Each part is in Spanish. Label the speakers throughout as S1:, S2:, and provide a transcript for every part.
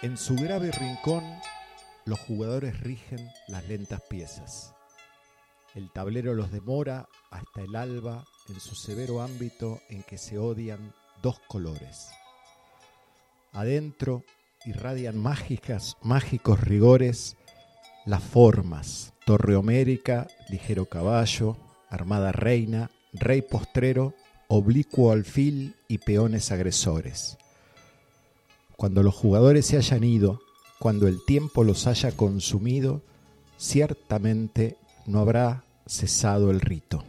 S1: En su grave rincón, los jugadores rigen las lentas piezas. El tablero los demora hasta el alba en su severo ámbito en que se odian dos colores. Adentro irradian mágicas, mágicos rigores las formas, torre homérica, ligero caballo, armada reina, rey postrero, oblicuo alfil y peones agresores cuando los jugadores se hayan ido, cuando el tiempo los haya consumido, ciertamente no habrá cesado el rito.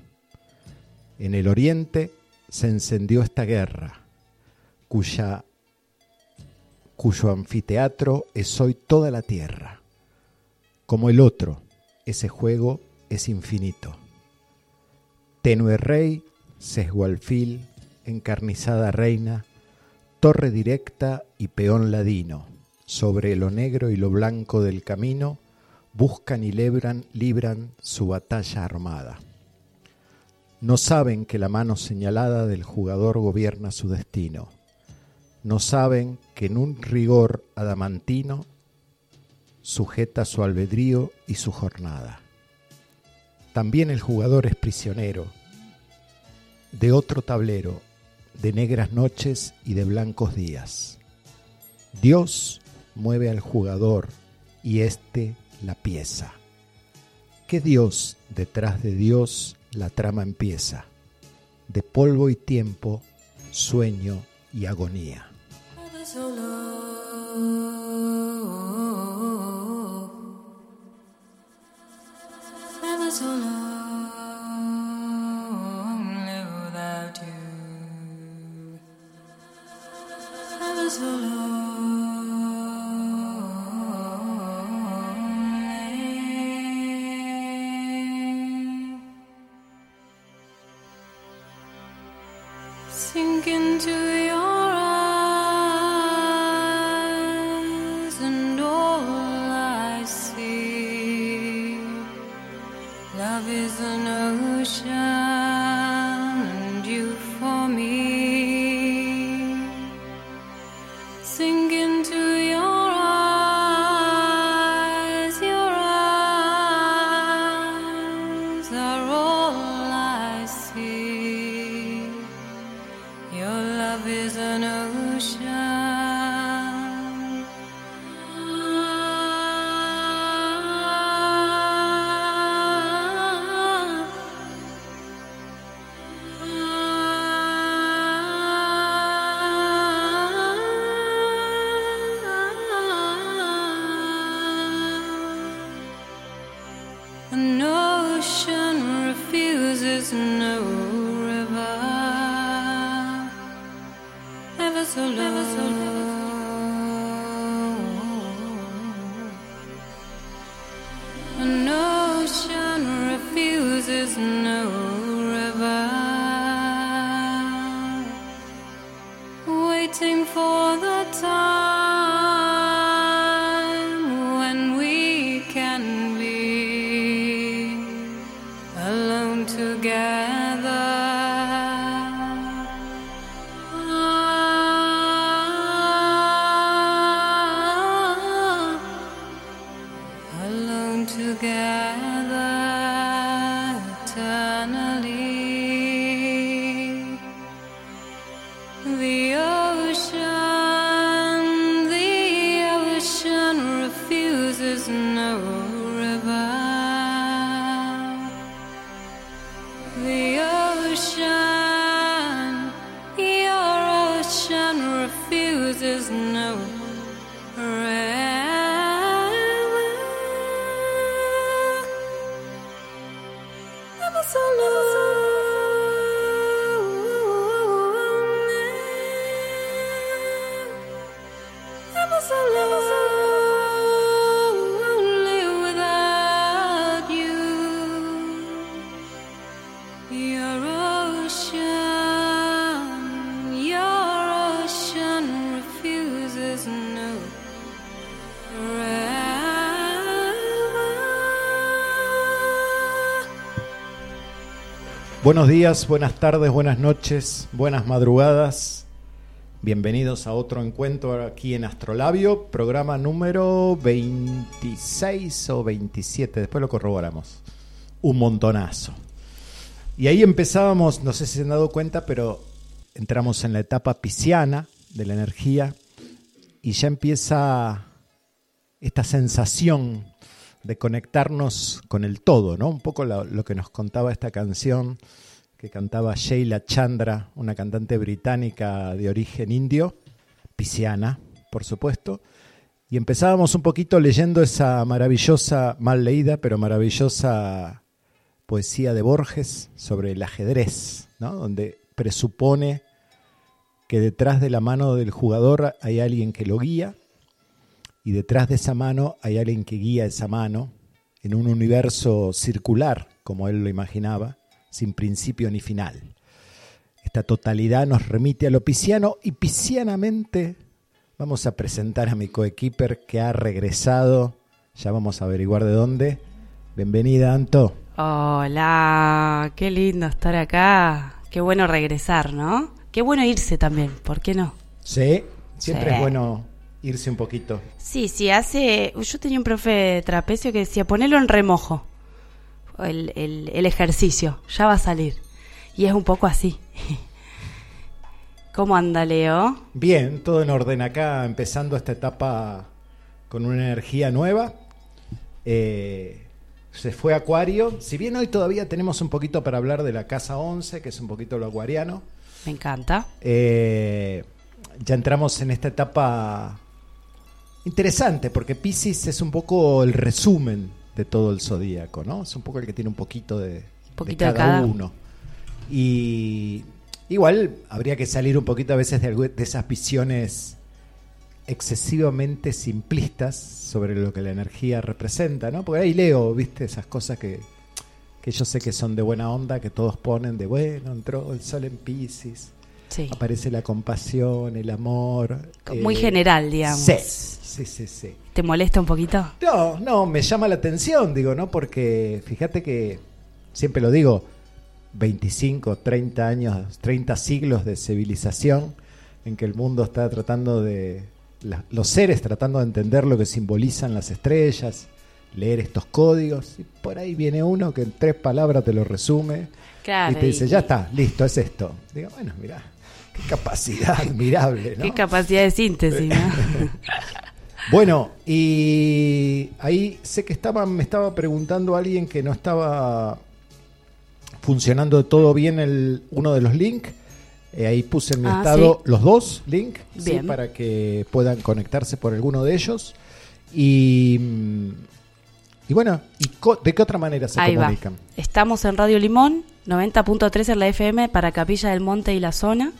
S1: En el oriente se encendió esta guerra, cuya, cuyo anfiteatro es hoy toda la tierra. Como el otro, ese juego es infinito. Tenue rey, sesgo alfil, encarnizada reina, torre directa y peón ladino, sobre lo negro y lo blanco del camino, buscan y libran, libran su batalla armada. No saben que la mano señalada del jugador gobierna su destino. No saben que en un rigor adamantino sujeta su albedrío y su jornada. También el jugador es prisionero de otro tablero de negras noches y de blancos días. Dios mueve al jugador y éste la pieza. ¿Qué Dios detrás de Dios la trama empieza? De polvo y tiempo, sueño y agonía. was alone. Buenos días, buenas tardes, buenas noches, buenas madrugadas.
S2: Bienvenidos a otro encuentro aquí en Astrolabio, programa número 26 o 27, después lo corroboramos. Un montonazo. Y ahí empezábamos, no sé si se han dado cuenta, pero entramos en la etapa pisciana de la energía y ya empieza esta sensación de conectarnos con el todo, ¿no? Un poco lo, que nos contaba esta canción que cantaba Sheila Chandra, una cantante británica de origen indio, pisciana, por supuesto. Y empezábamos un poquito leyendo esa maravillosa, mal leída, pero maravillosa poesía de Borges sobre el ajedrez, ¿no? donde presupone que detrás de la mano del jugador hay alguien que lo guía y detrás de esa mano hay alguien que guía esa mano en un universo circular, como él lo imaginaba, sin principio ni final. Esta totalidad nos remite a lo pisciano y piscianamente vamos a presentar a mi coequiper que ha regresado. Ya vamos a averiguar de dónde. Bienvenida, Anto.
S3: Hola, qué lindo estar acá. Qué bueno regresar, ¿no? Qué bueno irse también, ¿por qué no?
S2: Sí, siempre es bueno irse un poquito.
S3: Sí, sí, hace... Yo tenía un profe de trapecio que decía, ponelo en remojo el, el, ejercicio, ya va a salir. Y es un poco así. ¿Cómo anda Leo?
S2: Bien, todo en orden acá, empezando esta etapa con una energía nueva. Eh, se fue Acuario. Si bien hoy todavía tenemos un poquito para hablar de la casa 11, que es un poquito lo acuariano.
S3: Me encanta.
S2: Eh, ya entramos en esta etapa interesante, porque Pisces es un poco el resumen de todo el zodíaco, ¿no? Es un poco el que tiene un poquito de, cada, uno. Y igual habría que salir un poquito a veces de, de esas visiones excesivamente simplistas sobre lo que la energía representa, ¿no? Porque ahí leo, viste, esas cosas que, que yo sé que son de buena onda, que todos ponen de, bueno, entró el sol en Pisces, aparece la compasión, el amor.
S3: Muy eh, general, digamos.
S2: Sí, sí, sí, sí.
S3: ¿Te molesta un poquito?
S2: No, no, me llama la atención, digo, ¿no? Porque fíjate que, siempre lo digo, 25, 30 años, 30 siglos de civilización en que el mundo está tratando de, los seres tratando de entender lo que simbolizan las estrellas, leer estos códigos, y por ahí viene uno que en tres palabras te lo resume y te dice, ya está, listo, es esto. Digo, bueno, mira, qué capacidad admirable, ¿no?
S3: Qué capacidad de síntesis, ¿no?
S2: Bueno, y ahí sé que estaba, me estaba preguntando alguien que no estaba funcionando todo bien el, uno de los links. Eh, ahí puse en mi ah, estado los dos links para que puedan conectarse por alguno de ellos. Y, y bueno, ¿y ¿de qué otra manera se comunican?
S3: Estamos en Radio Limón, 90.3 en la FM para Capilla del Monte y la zona.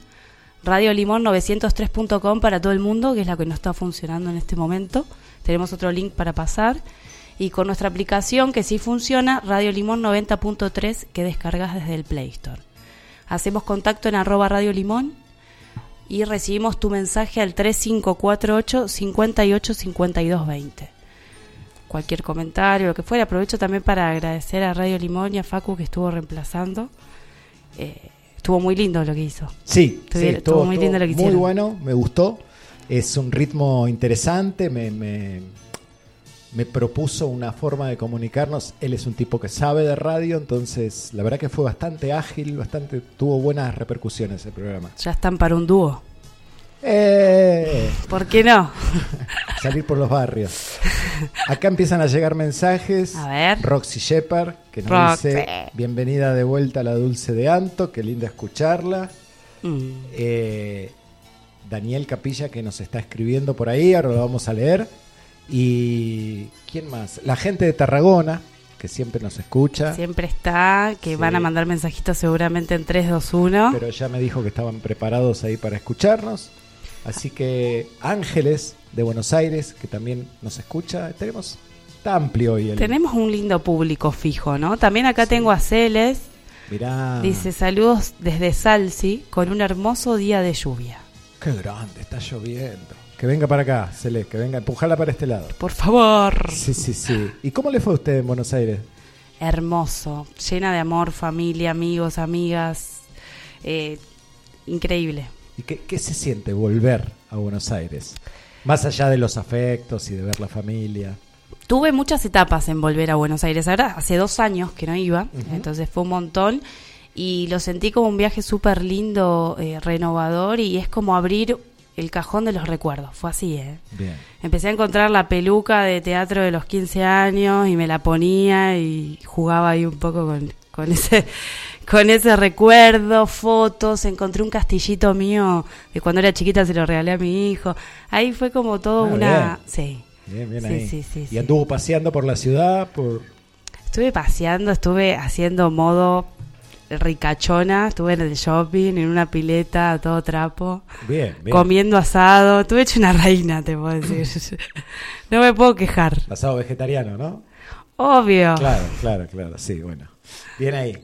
S3: Radio Limón 903.com para todo el mundo, que es la que no está funcionando en este momento. Tenemos otro link para pasar. Y con nuestra aplicación que sí funciona, Radio Limón 90.3, que descargas desde el Play Store. Hacemos contacto en arroba Radio Limón y recibimos tu mensaje al 3548 58 Cualquier comentario, lo que fuera. Aprovecho también para agradecer a Radio Limón y a Facu que estuvo reemplazando. Eh, estuvo muy lindo lo que hizo.
S2: Sí, estuvo, muy lindo lo que Muy bueno, me gustó. Es un ritmo interesante, me, me, propuso una forma de comunicarnos. Él es un tipo que sabe de radio, entonces la verdad que fue bastante ágil, bastante tuvo buenas repercusiones el programa.
S3: Ya están para un dúo.
S2: Eh.
S3: ¿Por qué no?
S2: Salir por los barrios. Acá empiezan a llegar mensajes.
S3: A ver.
S2: Roxy Shepard, que nos dice: Bienvenida de vuelta a la Dulce de Anto, qué linda escucharla. Mm. Eh, Daniel Capilla, que nos está escribiendo por ahí, ahora lo vamos a leer. Y. ¿Quién más? La gente de Tarragona, que siempre nos escucha.
S3: Siempre está, que van a mandar mensajitos seguramente en 3, 2, 1.
S2: Pero ya me dijo que estaban preparados ahí para escucharnos. Así que Ángeles de Buenos Aires, que también nos escucha, tenemos está amplio hoy.
S3: Tenemos un lindo público fijo, ¿no? También acá tengo a Celes.
S2: Mirá.
S3: Dice saludos desde Salsi con un hermoso día de lluvia.
S2: Qué grande, está lloviendo. Que venga para acá, Celes, que venga, empujala para este lado.
S3: Por favor.
S2: Sí, sí, sí. ¿Y cómo le fue a usted en Buenos Aires?
S3: Hermoso, llena de amor, familia, amigos, amigas. Eh, increíble.
S4: ¿Y qué, qué se siente volver a Buenos Aires? Más allá de los afectos y de ver la familia.
S3: Tuve muchas etapas en volver a Buenos Aires. Ahora hace dos años que no iba, entonces fue un montón. Y lo sentí como un viaje súper lindo, eh, renovador, y es como abrir el cajón de los recuerdos. Fue así, ¿eh?
S4: Bien.
S3: Empecé a encontrar la peluca de teatro de los 15 años y me la ponía y jugaba ahí un poco con, con ese con ese recuerdo, fotos, encontré un castillito mío de cuando era chiquita, se lo regalé a mi hijo. Ahí fue como todo
S4: Ah,
S3: una... Sí.
S4: Bien, bien
S3: Sí,
S4: ahí.
S3: sí, sí,
S4: y anduvo paseando por la ciudad, por...
S3: Estuve paseando, estuve haciendo modo ricachona, estuve en el shopping, en una pileta, a todo trapo,
S4: Bien, bien.
S3: comiendo asado, estuve hecho una reina, te puedo decir. no me puedo quejar.
S4: Asado vegetariano, ¿no?
S3: Obvio.
S4: Claro, claro, claro. Sí, bueno. Bien ahí.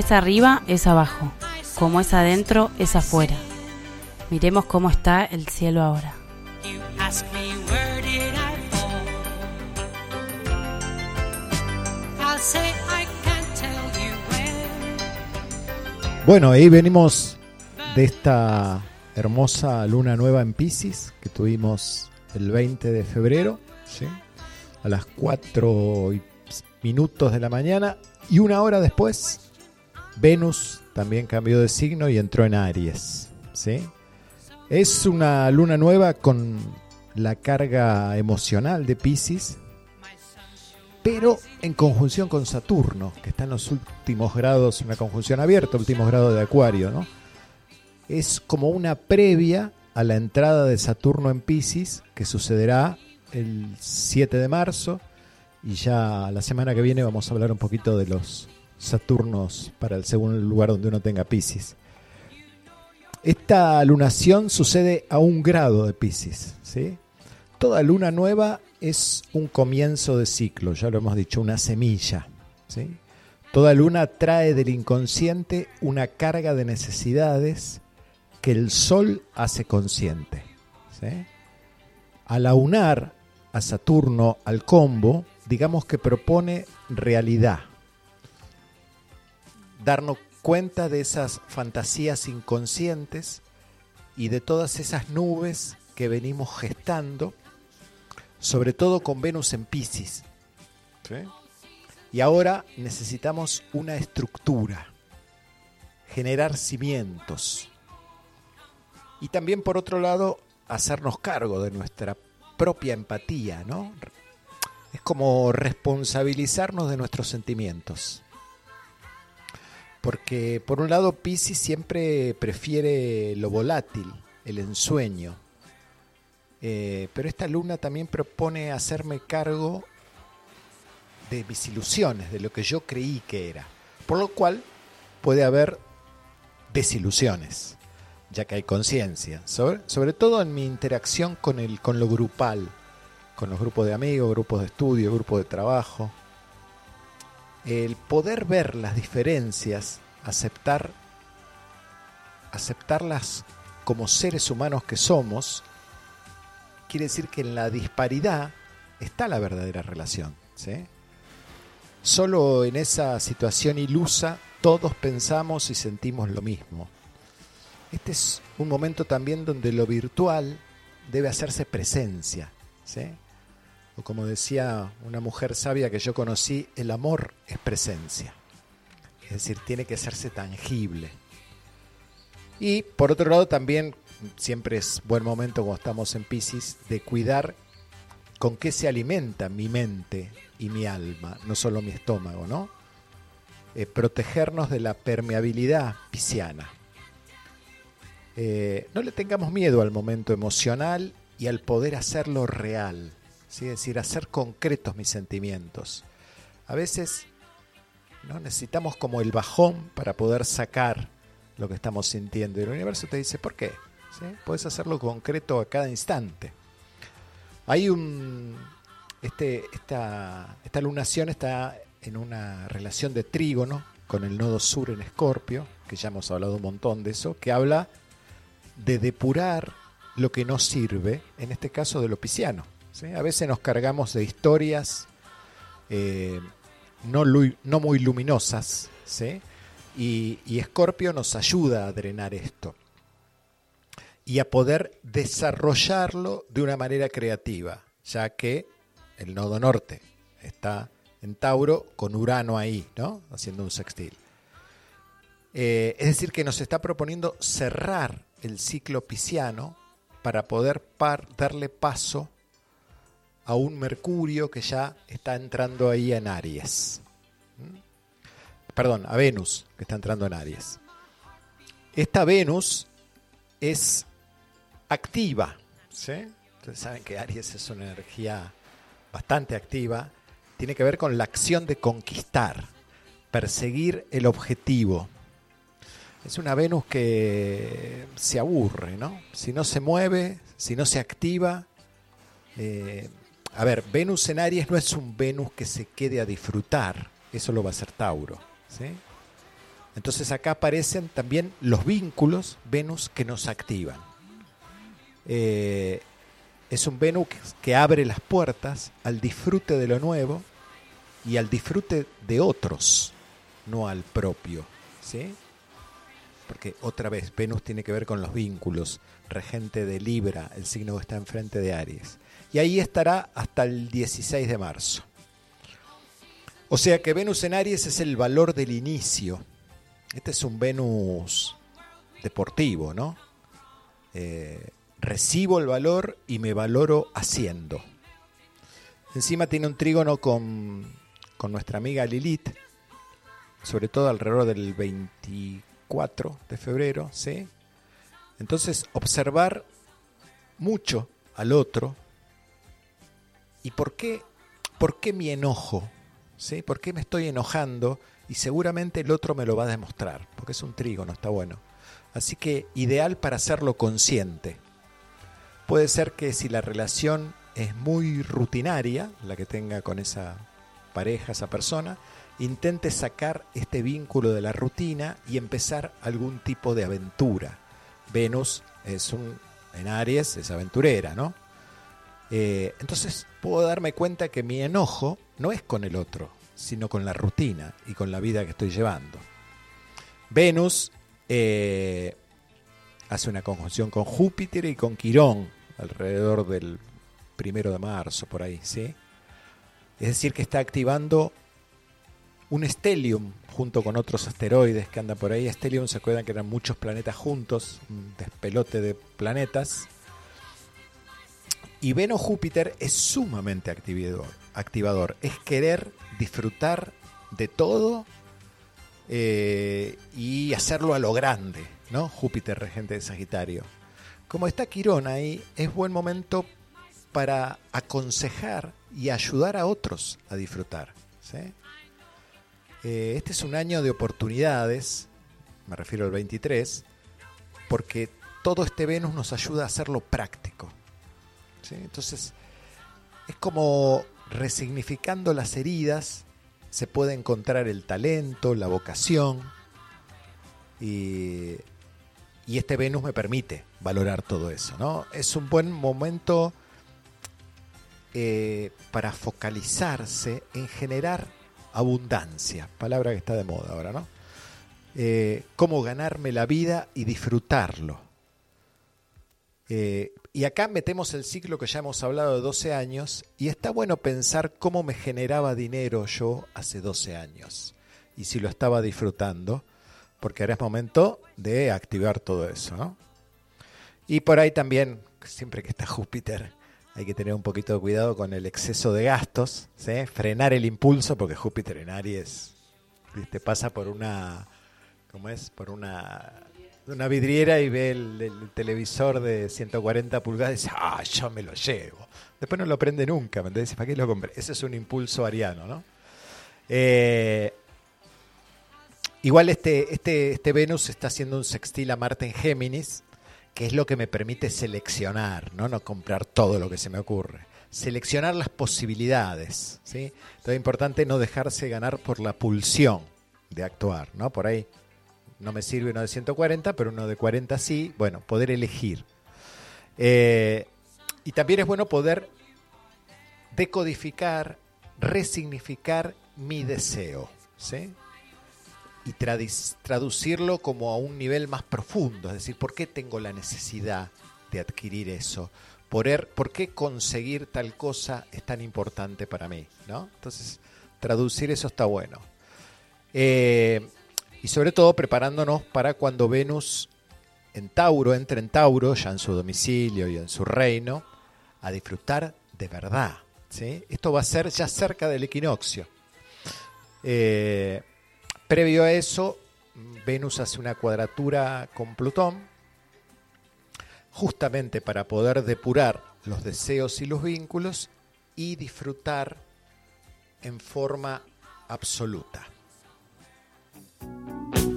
S3: Es arriba, es abajo. Como es adentro, es afuera. Miremos cómo está el cielo ahora.
S2: Bueno, ahí venimos de esta hermosa luna nueva en Pisces que tuvimos el 20 de febrero, a las 4 y minutos de la mañana y una hora después Venus también cambió de signo y entró en Aries. ¿sí? Es una luna nueva con la carga emocional de Pisces, pero en conjunción con Saturno, que está en los últimos grados, una conjunción abierta, últimos grados de Acuario, ¿no? Es como una previa a la entrada de Saturno en Pisces, que sucederá el 7 de marzo, y ya la semana que viene vamos a hablar un poquito de los Saturnos para el segundo lugar donde uno tenga Pisces. Esta lunación sucede a un grado de Pisces, ¿sí? Toda luna nueva es un comienzo de ciclo, ya lo hemos dicho, una semilla. ¿sí? Toda luna trae del inconsciente una carga de necesidades que el sol hace consciente. ¿sí? Al aunar a Saturno al combo, digamos que propone realidad. Darnos cuenta de esas fantasías inconscientes y de todas esas nubes que venimos gestando sobre todo con Venus en Pisces. Y ahora necesitamos una estructura, generar cimientos. Y también, por otro lado, hacernos cargo de nuestra propia empatía, ¿no? Es como responsabilizarnos de nuestros sentimientos. Porque, por un lado, Pisces siempre prefiere lo volátil, el ensueño, eh, pero esta luna también propone hacerme cargo de mis ilusiones, de lo que yo creí que era. Por lo cual puede haber desilusiones, ya que hay conciencia, sobre, sobre, todo en mi interacción con, el, con lo grupal, con los grupos de amigos, grupos de estudio, grupos de trabajo. El poder ver las diferencias, aceptar, aceptarlas como seres humanos que somos, quiere decir que en la disparidad está la verdadera relación. ¿sí? Solo en esa situación ilusa todos pensamos y sentimos lo mismo. Este es un momento también donde lo virtual debe hacerse presencia. ¿sí? Como decía una mujer sabia que yo conocí, el amor es presencia. Es decir, tiene que hacerse tangible. Y por otro lado también siempre es buen momento cuando estamos en Pisces de cuidar con qué se alimenta mi mente y mi alma, no solo mi estómago, ¿no? Eh, protegernos de la permeabilidad pisciana. Eh, no le tengamos miedo al momento emocional y al poder hacerlo real, ¿sí? es decir, hacer concretos mis sentimientos. A veces no necesitamos como el bajón para poder sacar lo que estamos sintiendo. Y el universo te dice, ¿por qué? Puedes hacerlo concreto a cada instante. Hay un. Este, esta, esta lunación está en una relación de trígono con el nodo sur en Escorpio, que ya hemos hablado un montón de eso, que habla de depurar lo que nos sirve, en este caso de lo pisciano. A veces nos cargamos de historias eh, no, muy luminosas, y, y Escorpio nos ayuda a drenar esto y a poder desarrollarlo de una manera creativa, ya que el nodo norte está en Tauro con Urano ahí, ¿no? Haciendo un sextil. Eh, es decir, que nos está proponiendo cerrar el ciclo pisciano para poder darle paso a un Mercurio que ya está entrando ahí en Aries. ¿Mm? Perdón, a Venus que está entrando en Aries. Esta Venus es activa. ¿sí? Ustedes saben que Aries es una energía bastante activa. Tiene que ver con la acción de conquistar, perseguir el objetivo. Es una Venus que se aburre, ¿no? Si no se mueve, si no se activa, eh, a ver, Venus en Aries no es un Venus que se quede a disfrutar, eso lo va a hacer Tauro. ¿sí? Entonces acá aparecen también los vínculos Venus que nos activan. Eh, es un Venus que abre las puertas al disfrute de lo nuevo y al disfrute de otros, no al propio. ¿sí? Porque otra vez, Venus tiene que ver con los vínculos, regente de Libra, el signo que está enfrente de Aries. Y ahí estará hasta el 16 de marzo. O sea que Venus en Aries es el valor del inicio. Este es un Venus deportivo, ¿no? Eh, recibo el valor y me valoro haciendo. Encima tiene un trígono con, con nuestra amiga Lilith, sobre todo alrededor del 24 de febrero, ¿sí? Entonces, observar mucho al otro y por qué, por qué mi enojo, ¿sí? ¿Por qué me estoy enojando? Y seguramente el otro me lo va a demostrar, porque es un trígono, está bueno. Así que ideal para hacerlo consciente. Puede ser que si la relación es muy rutinaria, la que tenga con esa pareja, esa persona, intente sacar este vínculo de la rutina y empezar algún tipo de aventura. Venus es un, en Aries es aventurera, ¿no? Eh, entonces puedo darme cuenta que mi enojo no es con el otro, sino con la rutina y con la vida que estoy llevando. Venus eh, hace una conjunción con Júpiter y con Quirón alrededor del primero de marzo, por ahí, ¿sí? Es decir, que está activando un stellium junto con otros asteroides que andan por ahí. Stellium se acuerdan que eran muchos planetas juntos, un despelote de planetas. Y Venus Júpiter es sumamente activador, activador. Es querer disfrutar de todo eh, y hacerlo a lo grande, ¿no? Júpiter, regente de Sagitario. Como está Quirón ahí, es buen momento para aconsejar y ayudar a otros a disfrutar. Eh, este es un año de oportunidades, me refiero al 23, porque todo este Venus nos ayuda a hacerlo práctico. Entonces, es como resignificando las heridas, se puede encontrar el talento, la vocación, y, y este Venus me permite valorar todo eso. ¿no? Es un buen momento eh, para focalizarse en generar abundancia, palabra que está de moda ahora, ¿no? Eh, cómo ganarme la vida y disfrutarlo. Eh, y acá metemos el ciclo que ya hemos hablado de 12 años y está bueno pensar cómo me generaba dinero yo hace 12 años y si lo estaba disfrutando, porque ahora es momento de activar todo eso, ¿no? Y por ahí también, siempre que está Júpiter, hay que tener un poquito de cuidado con el exceso de gastos, ¿sí? frenar el impulso, porque Júpiter en Aries ¿viste? pasa por una, ¿cómo es? Por una, una vidriera y ve el, el televisor de 140 pulgadas y dice, ah, yo me lo llevo. Después no lo prende nunca, ¿me entiendes? ¿Para qué lo compré? Ese es un impulso ariano, ¿no? Eh, igual este, este, este Venus está haciendo un sextil a Marte en Géminis, que es lo que me permite seleccionar, ¿no? no comprar todo lo que se me ocurre. Seleccionar las posibilidades. ¿sí? Entonces es importante no dejarse ganar por la pulsión de actuar. ¿no? Por ahí no me sirve uno de 140, pero uno de 40 sí. Bueno, poder elegir. Eh, y también es bueno poder decodificar, resignificar mi deseo. ¿sí? y traducirlo como a un nivel más profundo, es decir, ¿por qué tengo la necesidad de adquirir eso? ¿Por, ¿Por qué conseguir tal cosa es tan importante para mí? ¿no? Entonces, traducir eso está bueno. Eh, y sobre todo preparándonos para cuando Venus en Tauro entre en Tauro, ya en su domicilio y en su reino, a disfrutar de verdad. ¿sí? Esto va a ser ya cerca del equinoccio. Eh, Previo a eso, Venus hace una cuadratura con Plutón, justamente para poder depurar los deseos y los vínculos y disfrutar en forma absoluta. Bien,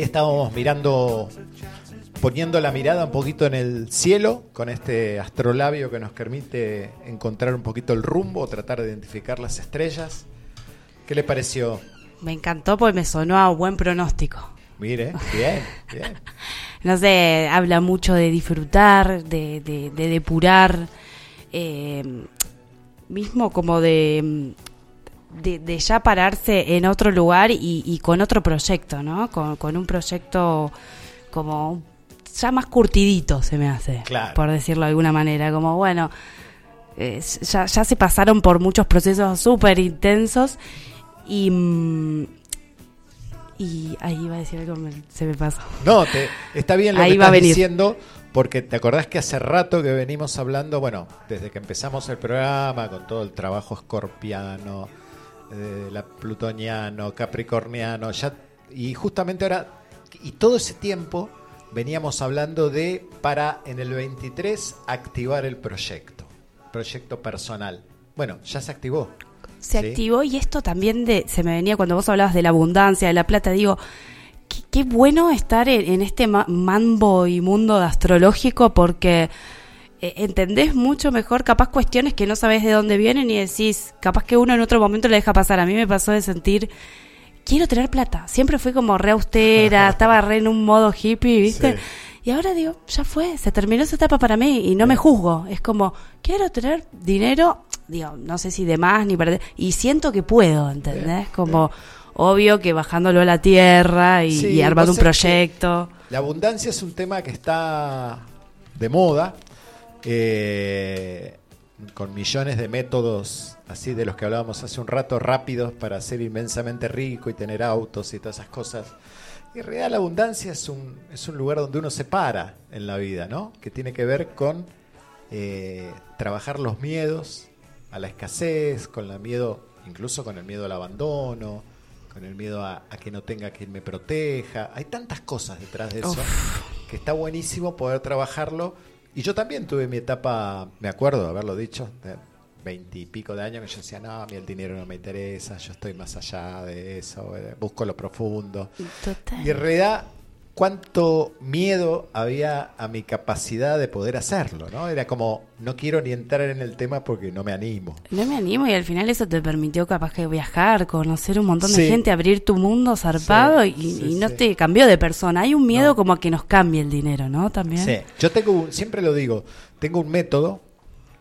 S2: ahí estábamos mirando, poniendo la mirada un poquito en el cielo con este astrolabio que nos permite encontrar un poquito el rumbo, tratar de identificar las estrellas. ¿Qué le pareció?
S3: Me encantó porque me sonó a buen pronóstico.
S2: Mire, bien, bien.
S3: No sé, habla mucho de disfrutar, de, de- de depurar, eh, mismo como de, de, de ya pararse en otro lugar y, y con otro proyecto, ¿no? Con, con un proyecto como ya más curtidito se me hace,
S2: Claro.
S3: por decirlo de alguna manera, como bueno, eh, ya, ya se pasaron por muchos procesos súper intensos y... mm, y ahí iba a decir algo, se me pasó.
S2: No, te, está bien lo
S3: Ahí
S2: que estás diciendo, porque te acordás que hace rato que venimos hablando, bueno, desde que empezamos el programa, con todo el trabajo escorpiano, eh, la plutoniano, capricorniano, ya, y justamente ahora, y todo ese tiempo veníamos hablando de para en el 23 activar el proyecto, proyecto personal. Bueno, ya se activó.
S3: se
S2: Sí.
S3: activó y esto también de, se me venía cuando vos hablabas de la abundancia, de la plata, digo, qué, qué bueno estar en, en este ma- mambo y mundo astrológico porque eh, entendés mucho mejor capaz cuestiones que no sabés de dónde vienen y decís, capaz que uno en otro momento le deja pasar. A mí me pasó de sentir, quiero tener plata. Siempre fui como re austera, estaba re en un modo hippie, ¿viste?
S2: Sí.
S3: Y ahora digo, ya fue, se terminó esa etapa para mí y no me juzgo. Es como, quiero tener dinero, digo, no sé si de más ni perder, y siento que puedo, ¿entendés? Como, obvio que bajándolo a la tierra y,
S2: Sí,
S3: y armando un proyecto.
S2: La abundancia es un tema que está de moda, eh, con millones de métodos, así de los que hablábamos hace un rato, rápidos para ser inmensamente rico y tener autos y todas esas cosas. Y en realidad la abundancia es un, es un lugar donde uno se para en la vida, ¿no? Que tiene que ver con eh, trabajar los miedos a la escasez, con el miedo, incluso con el miedo al abandono, con el miedo a, a que no tenga quien me proteja. Hay tantas cosas detrás de eso que está buenísimo poder trabajarlo. Y yo también tuve mi etapa, me acuerdo de haberlo dicho, de veintipico de años, que yo decía, no, a mí el dinero no me interesa, yo estoy más allá de eso, eh, busco lo profundo.
S3: Total.
S2: Y en realidad, cuánto miedo había a mi capacidad de poder hacerlo, ¿no? Era como, no quiero ni entrar en el tema porque no me animo.
S3: No me animo y al final eso te permitió capaz que viajar, conocer un montón
S2: Sí.
S3: de gente, abrir tu mundo zarpado
S2: Sí,
S3: y,
S2: sí,
S3: y no te cambió de persona. Hay un miedo
S2: No.
S3: como a que nos cambie el dinero, ¿no? También.
S2: Sí, yo tengo, un- siempre lo digo, tengo un método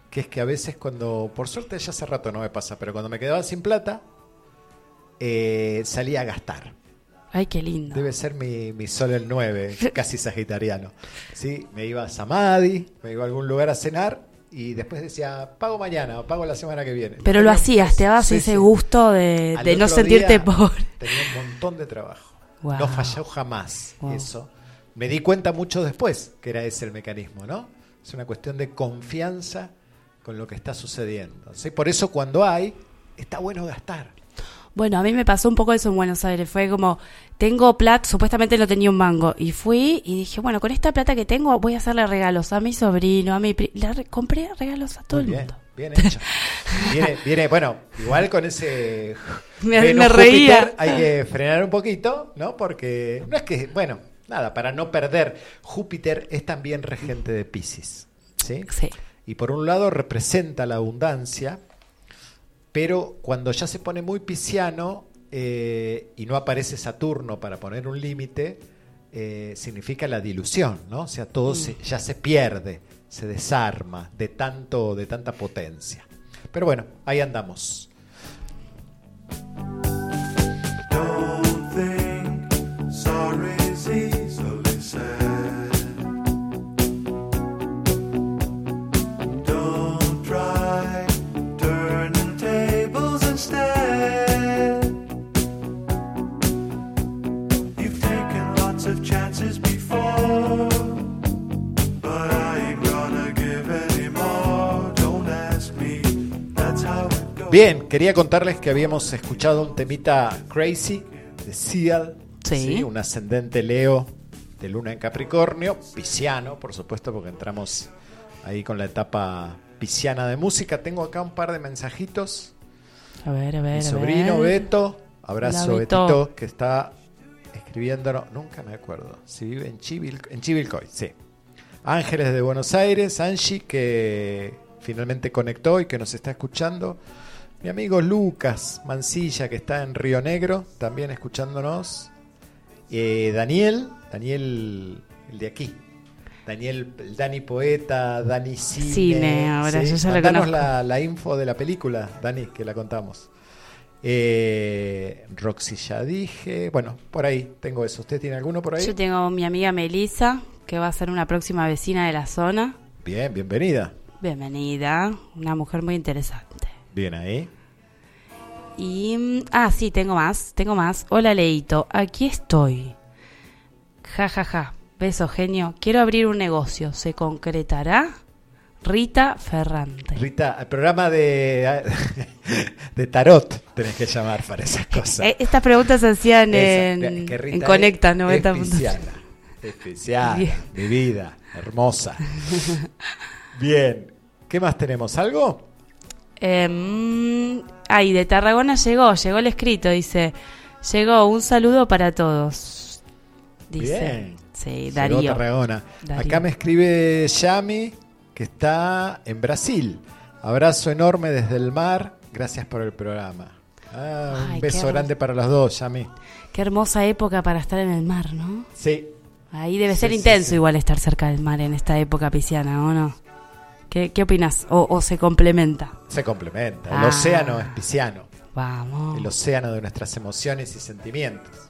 S2: que es que a veces cuando, por suerte ya hace rato no me pasa, pero cuando me quedaba sin plata, eh, salía a gastar.
S3: Ay, qué lindo.
S2: Debe ser mi, mi sol el 9, casi sagitariano. ¿Sí? Me iba a Samadhi, me iba a algún lugar a cenar y después decía, pago mañana o pago la semana que viene.
S3: Pero lo hacías, te dabas
S2: Sí,
S3: ese
S2: sí.
S3: gusto de, de no sentirte pobre.
S2: Tenía un montón de trabajo.
S3: Wow.
S2: No falló jamás
S3: Wow.
S2: eso. Me di cuenta mucho después que era ese el mecanismo, ¿no? Es una cuestión de confianza con lo que está sucediendo. ¿sí? Por eso cuando hay, está bueno gastar.
S3: Bueno, a mí me pasó un poco eso en Buenos Aires. Fue como, tengo plata, supuestamente no tenía un mango. Y fui y dije, bueno, con esta plata que tengo voy a hacerle regalos a mi sobrino, a mi... pri- le re- compré regalos a todo
S2: Muy
S3: el
S2: bien,
S3: mundo.
S2: bien hecho. Viene, viene, bueno, igual con ese
S3: Me- reía.
S2: Hay que frenar un poquito, ¿no? Porque no es que, bueno, nada, para no perder, Júpiter es también regente de Pisces, ¿sí?
S3: Sí.
S2: Y por un lado representa la abundancia, pero cuando ya se pone muy pisciano eh, y no aparece Saturno para poner un límite, eh, significa la dilución, ¿no? O sea, todo se- ya se pierde, se desarma de tanto, de tanta potencia. Pero bueno, ahí andamos. Bien, quería contarles que habíamos escuchado un temita Crazy de Seal,
S3: Sí.
S2: un ascendente Leo de Luna en Capricornio, pisciano, por supuesto, porque entramos ahí con la etapa pisciana de música. Tengo acá un par de mensajitos.
S3: A ver, a ver.
S2: Mi
S3: a
S2: sobrino
S3: ver.
S2: Beto, abrazo. Betito, que está
S4: escribiéndonos, nunca me acuerdo, si vive en, en Chivilcoy, sí. Ángeles de Buenos Aires, Angie, que finalmente conectó y que nos está escuchando. Mi amigo Lucas Mancilla, que está en Río Negro, también escuchándonos. Eh, Daniel, Daniel, el de aquí. Daniel, el Dani Poeta, Dani Cine.
S3: Cine, ahora, yo ya
S4: Mandanos la info de la película, Dani, que la contamos. Eh, Roxy ya dije. Bueno, por ahí tengo eso. ¿Usted tiene alguno por ahí?
S3: Yo tengo mi amiga Melissa, que va a ser una próxima vecina de la zona.
S4: Bien, bienvenida.
S3: Bienvenida, una mujer muy interesante.
S4: Bien ahí.
S3: Y. mm, Ah, sí, tengo más, tengo más. Hola, Leito, aquí estoy. Ja, ja, ja. Beso, genio. Quiero abrir un negocio. ¿Se concretará? Rita Ferrante.
S4: Rita, el programa de, de tarot tenés que llamar para esas cosas.
S3: Eh, estas preguntas se hacían en,
S4: que
S3: en Conecta
S4: es
S3: 90 puntos.
S4: Especial, especial,
S3: Bien.
S4: mi vida, hermosa. Bien, ¿qué más tenemos? ¿Algo?
S3: Eh, ay, de Tarragona llegó, llegó el escrito, dice. Llegó un saludo para todos. Dice.
S4: Bien.
S3: Sí,
S4: Llegó
S3: Darío.
S4: Tarragona.
S3: Darío.
S4: Acá me escribe Yami, que está en Brasil. Abrazo enorme desde el mar. Gracias por el programa. Ah,
S3: Ay,
S4: un beso grande para los dos, Yami.
S3: Qué hermosa época para estar en el mar, ¿no?
S4: Sí,
S3: Ahí debe
S4: Sí,
S3: ser
S4: sí,
S3: intenso
S4: sí.
S3: igual estar cerca del mar en esta época pisciana, ¿o no? ¿Qué, qué opinas? O, ¿O se complementa?
S4: se complementa. El
S3: Ah.
S4: océano es pisciano.
S3: Vamos.
S4: El océano de nuestras emociones y sentimientos.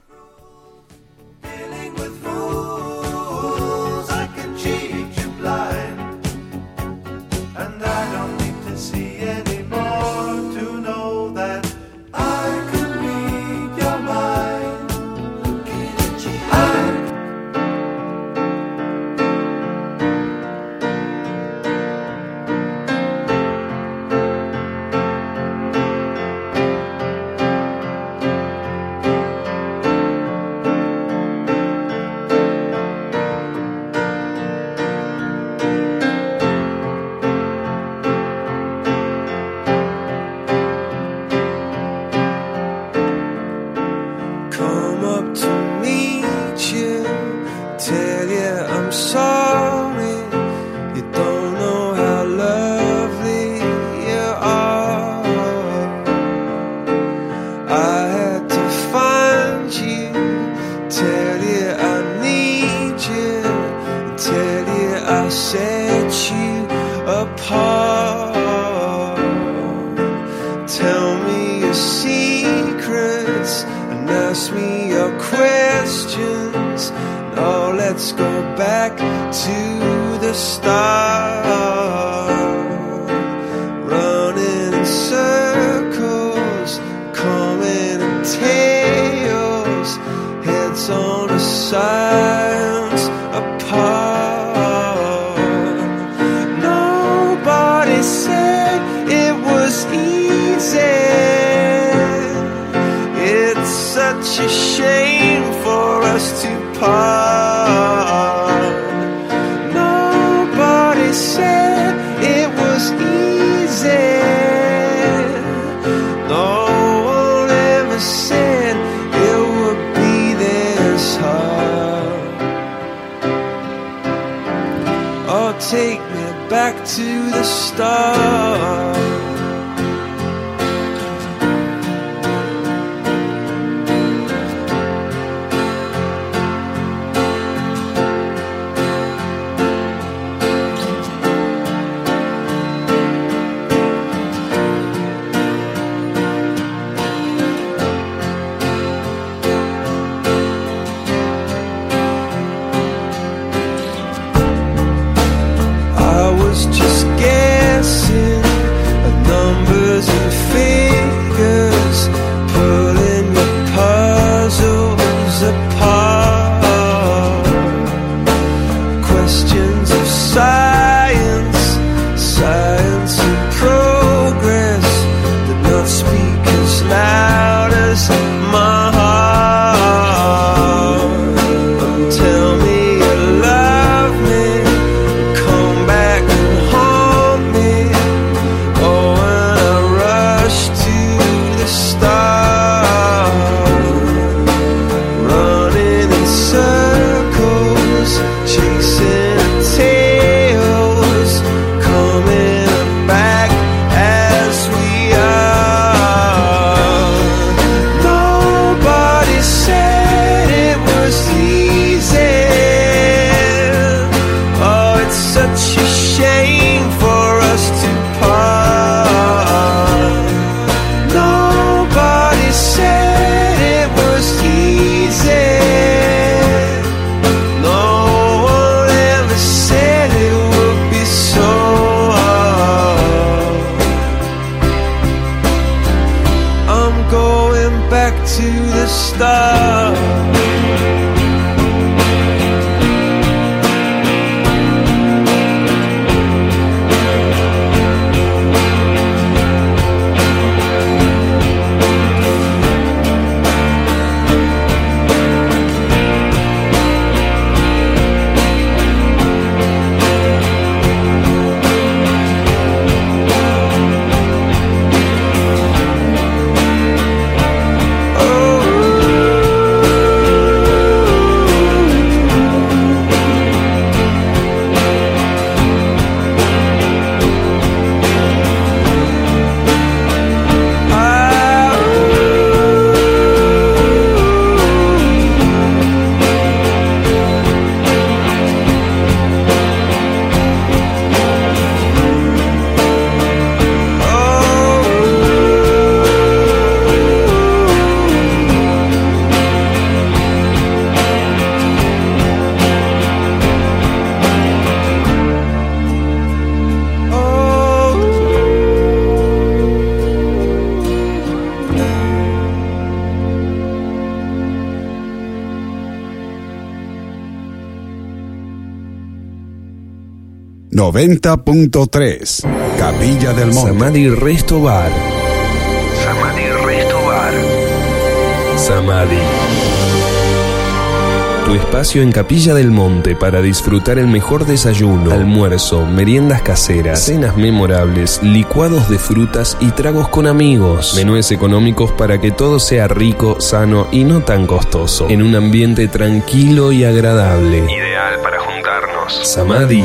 S5: ...90.3... Capilla del Monte.
S6: Samadhi Resto Bar. Samadhi Resto Bar. Samadhi. Tu espacio en Capilla del Monte para disfrutar el mejor desayuno, almuerzo, meriendas caseras, cenas memorables, licuados de frutas y tragos con amigos. Menúes económicos para que todo sea rico, sano y no tan costoso. En un ambiente tranquilo y agradable. Ideal para juntarnos. Samadhi.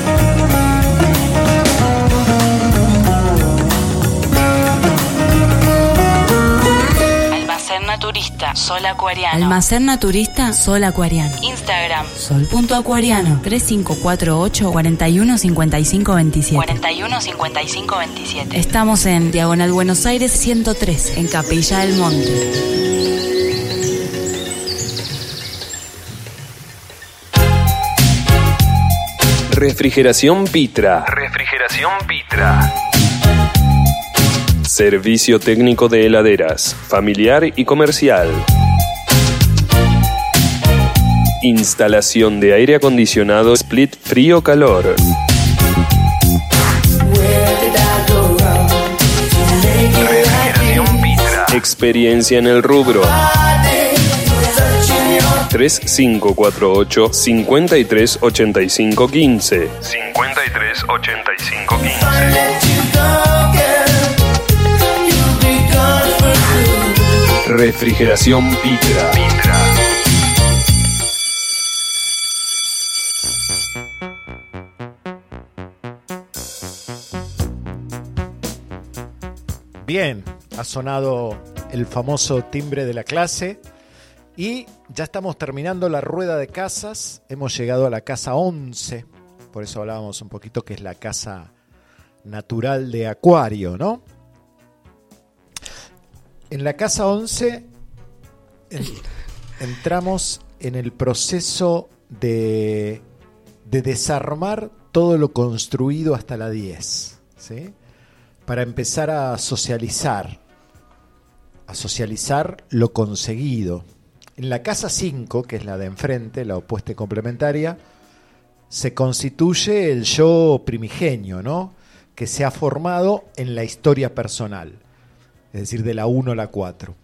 S7: Naturista, Sol Acuariano. Almacén Naturista, Sol Acuariano. Instagram, sol.acuariano. 3548 415527 415527 Estamos en Diagonal Buenos Aires 103, en Capilla del Monte.
S6: Refrigeración Pitra. Refrigeración Pitra. Servicio técnico de heladeras, familiar y comercial. Instalación de aire acondicionado split frío-calor. Experiencia en el rubro. 3548 5385 15 Refrigeración Pitra.
S2: Bien, ha sonado el famoso timbre de la clase y ya estamos terminando la rueda de casas. Hemos llegado a la casa 11, por eso hablábamos un poquito que es la casa natural de Acuario, ¿no? En la casa 11 en- entramos en el proceso de, de desarmar todo lo construido hasta la 10, ¿sí? Para empezar a socializar, a socializar lo conseguido. En la casa 5, que es la de enfrente, la opuesta y complementaria, se constituye el yo primigenio, ¿no? Que se ha formado en la historia personal, es decir, de la 1 a la 4.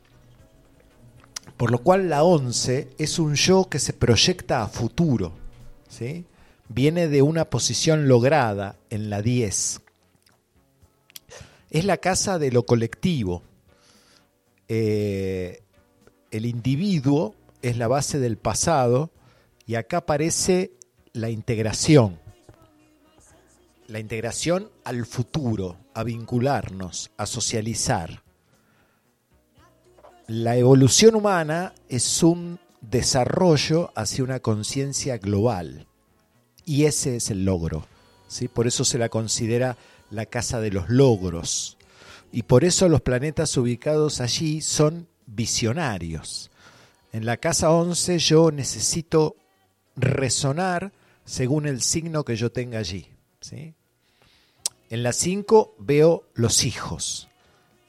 S2: Por lo cual la 11 es un yo que se proyecta a futuro, ¿sí? Viene de una posición lograda en la 10. es la casa de lo colectivo. Eh, el individuo es la base del pasado y acá aparece la integración. La integración al futuro, a vincularnos, a socializar. La evolución humana es un desarrollo hacia una conciencia global y ese es el logro. ¿sí? Por eso se la considera la casa de los logros. Y por eso los planetas ubicados allí son visionarios. En la casa 11 yo necesito resonar según el signo que yo tenga allí. ¿sí? En la 5 veo los hijos.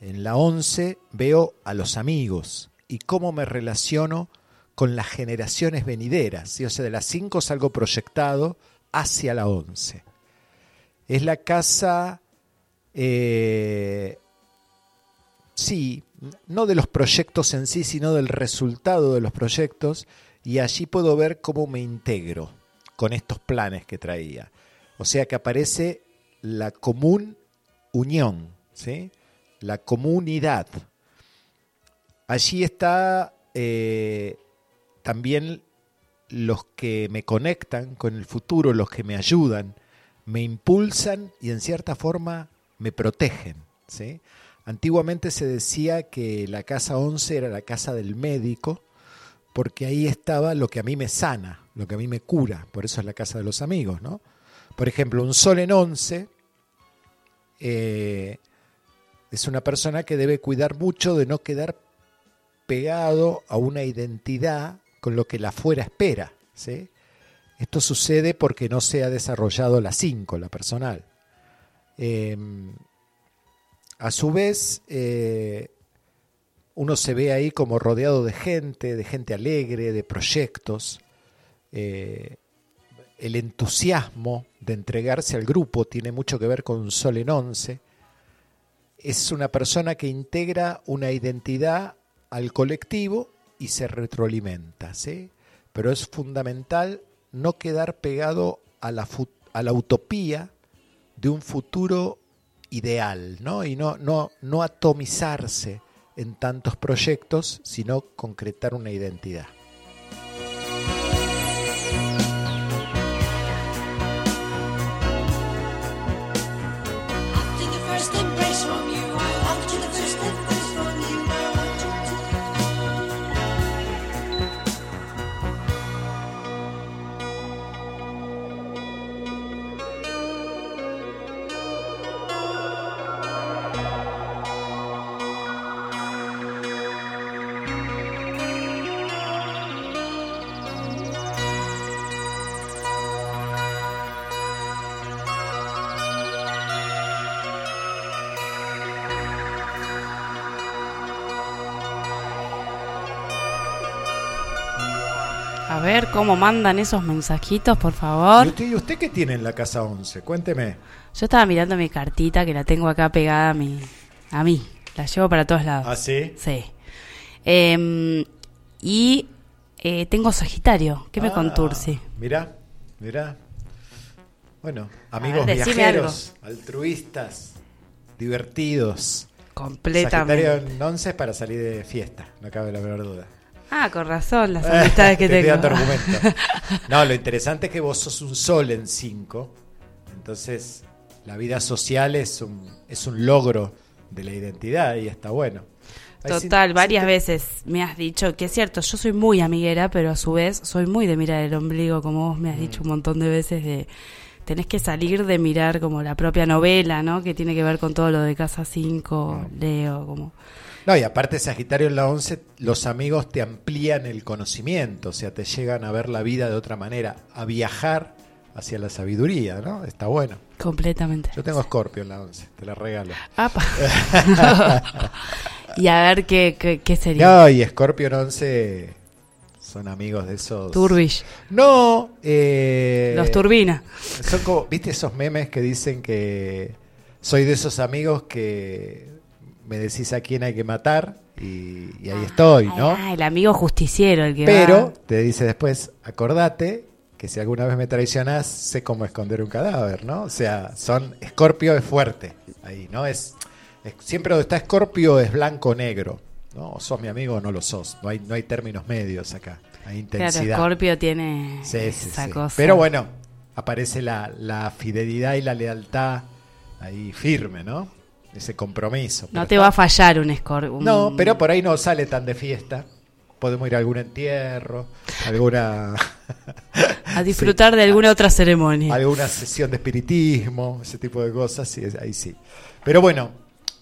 S2: En la 11 veo a los amigos y cómo me relaciono con las generaciones venideras. O sea, de la 5 salgo proyectado hacia la 11. Es la casa, eh, sí, no de los proyectos en sí, sino del resultado de los proyectos. Y allí puedo ver cómo me integro con estos planes que traía. O sea que aparece la común unión, ¿sí? La comunidad. Allí está eh, también los que me conectan con el futuro, los que me ayudan, me impulsan y en cierta forma me protegen. ¿sí? Antiguamente se decía que la casa 11 era la casa del médico, porque ahí estaba lo que a mí me sana, lo que a mí me cura, por eso es la casa de los amigos. ¿no? Por ejemplo, un sol en 11 eh, es una persona que debe cuidar mucho de no quedar pegado a una identidad con lo que la fuera espera. ¿sí? Esto sucede porque no se ha desarrollado la 5, la personal. Eh, a su vez, eh, uno se ve ahí como rodeado de gente, de gente alegre, de proyectos. Eh, el entusiasmo de entregarse al grupo tiene mucho que ver con Sol en 11. Es una persona que integra una identidad al colectivo y se retroalimenta, ¿sí? Pero es fundamental no quedar pegado a la, a la utopía de un futuro ideal, ¿no? Y no, no, no atomizarse en tantos proyectos, sino concretar una identidad.
S3: Cómo mandan esos mensajitos, por
S2: ¿Y
S3: favor.
S2: usted, y usted qué tiene en la casa 11? Cuénteme.
S3: Yo estaba mirando mi cartita que la tengo acá pegada a mí. A mí. La llevo para todos lados.
S2: ¿Ah, sí?
S3: Sí. Em, y eh, tengo Sagitario. ¿Qué me
S2: Ah,
S3: conturce?
S2: Mirá, mirá. Bueno, amigos
S3: ver,
S2: viajeros, altruistas, divertidos.
S3: Completamente.
S2: Sagitario en 11 es para salir de fiesta, no cabe la menor duda.
S3: Ah, con razón, las amistades que
S2: Te estoy
S3: tengo.
S2: dando argumento. No, lo interesante es que vos sos un sol en 5. Entonces, la vida social es un, es un logro de la identidad y está bueno.
S3: Total, varias veces me has dicho que es cierto, yo soy muy amiguera, pero a su vez soy muy de mirar el ombligo, como vos me has
S2: Mm.
S3: dicho un montón de veces, de tenés que salir de mirar como la propia novela, ¿no? Que tiene que ver con todo lo de Casa 5, Leo, como...
S2: No, y aparte Sagitario en la 11, los amigos te amplían el conocimiento, o sea, te llegan a ver la vida de otra manera, a viajar hacia la sabiduría, ¿no? Está bueno.
S3: Completamente.
S2: Yo tengo Scorpio en la 11, te la regalo.
S3: Apa. y a ver qué, qué, qué sería.
S2: No, y Scorpio en 11 son amigos de esos...
S3: Turbish.
S2: No, eh,
S3: Los turbinas.
S2: Son como, ¿viste esos memes que dicen que soy de esos amigos que me decís a quién hay que matar y, y ahí estoy, ¿no?
S3: Ah, el amigo justiciero, el que
S2: Pero
S3: va-
S2: te dice después, acordate que si alguna vez me traicionás, sé cómo esconder un cadáver, ¿no? O sea, son Scorpio es fuerte ahí, ¿no? Es Es- Siempre donde está Escorpio es blanco o negro. ¿no? O sos mi amigo o no lo sos. No hay, no hay términos medios acá. Hay
S3: Claro,
S2: intensidad.
S3: Scorpio tiene
S2: Sí, sí,
S3: esa
S2: sí.
S3: cosa.
S2: Pero bueno, aparece la, la fidelidad y la lealtad ahí firme, ¿no? Ese compromiso.
S3: No te
S2: está-
S3: va a fallar un Scorpio.
S2: No, pero por ahí no sale tan de fiesta. Podemos ir a algún entierro, alguna,
S3: A disfrutar de alguna otra ceremonia.
S2: alguna sesión de espiritismo, ese tipo de cosas, sí, ahí sí. Pero bueno,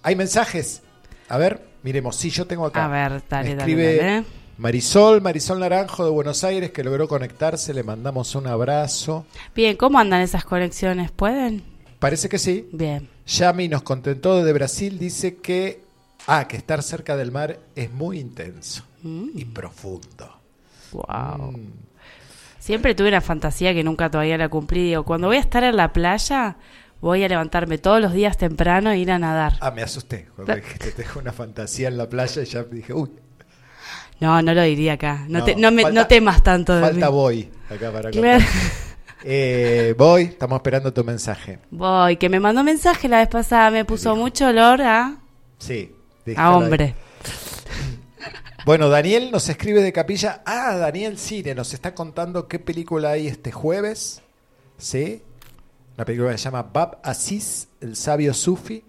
S2: hay mensajes. A ver, miremos, sí, yo tengo acá.
S3: A ver, dale,
S2: Me
S3: dale,
S2: escribe
S3: dale.
S2: Marisol, Marisol Naranjo de Buenos Aires, que logró conectarse, le mandamos un abrazo.
S3: Bien, ¿cómo andan esas conexiones? ¿Pueden?
S2: Parece que sí.
S3: Bien.
S2: Yami nos contentó de Brasil, dice que, ah, que estar cerca del mar es muy intenso y profundo.
S3: Wow.
S2: Mm.
S3: Siempre tuve una fantasía que nunca todavía la cumplí. Digo, cuando voy a estar en la playa, voy a levantarme todos los días temprano e ir a nadar.
S2: Ah, me asusté. Cuando dijiste, tengo una fantasía en la playa y ya dije, uy,
S3: No, no lo diría acá. No,
S2: No,
S3: te- no, me-
S2: falta-
S3: no temas tanto de
S2: falta
S3: mí.
S2: voy acá para
S3: Claro.
S2: Eh, voy, estamos esperando tu mensaje.
S3: Voy, que me mandó mensaje la vez pasada, me puso
S2: dijo?
S3: mucho olor a,
S2: Sí.
S3: a
S2: ahí.
S3: hombre.
S2: Bueno, Daniel nos escribe de Capilla. Ah, Daniel Cine nos está contando qué película hay este jueves. ¿Sí? Una película que se llama Bab Aziz, el sabio sufi,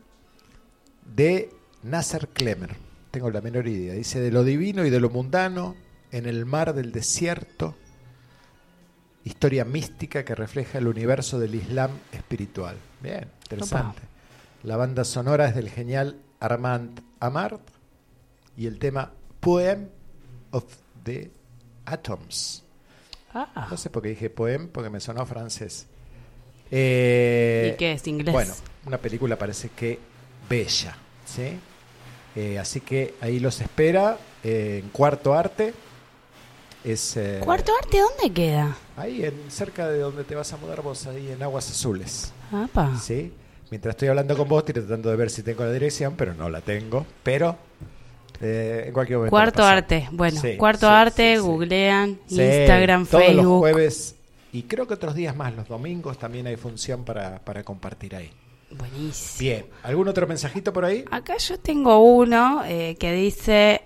S2: de Nasser Klemer. Tengo la menor idea. Dice de lo divino y de lo mundano en el mar del desierto. Historia mística que refleja el universo del Islam espiritual. Bien, interesante. La banda sonora es del genial Armand Amart y el tema Poem of the Atoms.
S3: Ah,
S2: No sé por qué dije poem, porque me sonó francés. Eh,
S3: ¿Y qué es, inglés?
S2: Bueno, una película parece que bella, ¿sí? Eh, así que ahí los espera eh, en Cuarto Arte. Es, eh,
S3: ¿Cuarto arte dónde queda?
S2: Ahí, en, cerca de donde te vas a mudar vos, ahí en Aguas Azules.
S3: Apa.
S2: ¿sí? Mientras estoy hablando con vos, estoy tratando de ver si tengo la dirección, pero no la tengo. Pero eh, en cualquier momento.
S3: Cuarto arte. Bueno,
S2: Sí,
S3: cuarto
S2: sí,
S3: arte,
S2: sí,
S3: googlean, Instagram,
S2: todos los
S3: Facebook.
S2: jueves y creo que otros días más, los domingos también hay función para, para compartir ahí.
S3: Buenísimo.
S2: Bien, ¿algún otro mensajito por ahí?
S3: Acá yo tengo uno eh, que dice,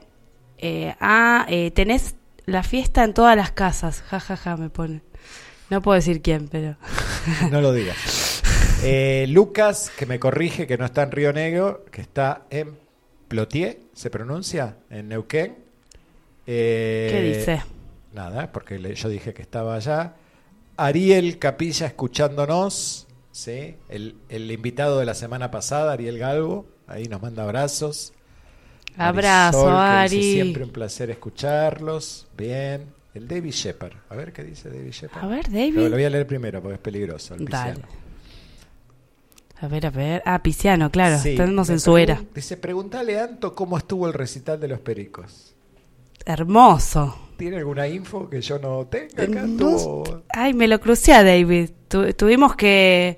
S3: eh, ah, tenés la fiesta en todas las casas, ja, ja, ja, me pone. No puedo decir quién, pero...
S2: No lo digas. Eh, Lucas, que me corrige, que no está en Río Negro, que está en Plotier, ¿se pronuncia? En Neuquén. Eh,
S3: ¿Qué dice?
S2: Nada, porque le- yo dije que estaba allá. Ariel Capilla escuchándonos, ¿sí? el, el invitado de la semana pasada, Ariel Galgo, ahí nos manda abrazos.
S3: Abrazo,
S2: Marisol, que dice,
S3: Ari.
S2: siempre un placer escucharlos. Bien. El David Shepard. A ver qué dice David Shepard.
S3: A ver,
S2: Lo,
S3: David.
S2: lo voy a leer primero porque es peligroso. El
S3: Dale. A ver, a ver. Ah, Pisciano, claro.
S2: Sí,
S3: Estamos en su era.
S2: Dice, pregúntale a Anto cómo estuvo el recital de los pericos.
S3: Hermoso.
S2: ¿Tiene alguna info que yo no tenga acá?
S3: No Ay, me lo crucé a David. Tu- tuvimos que,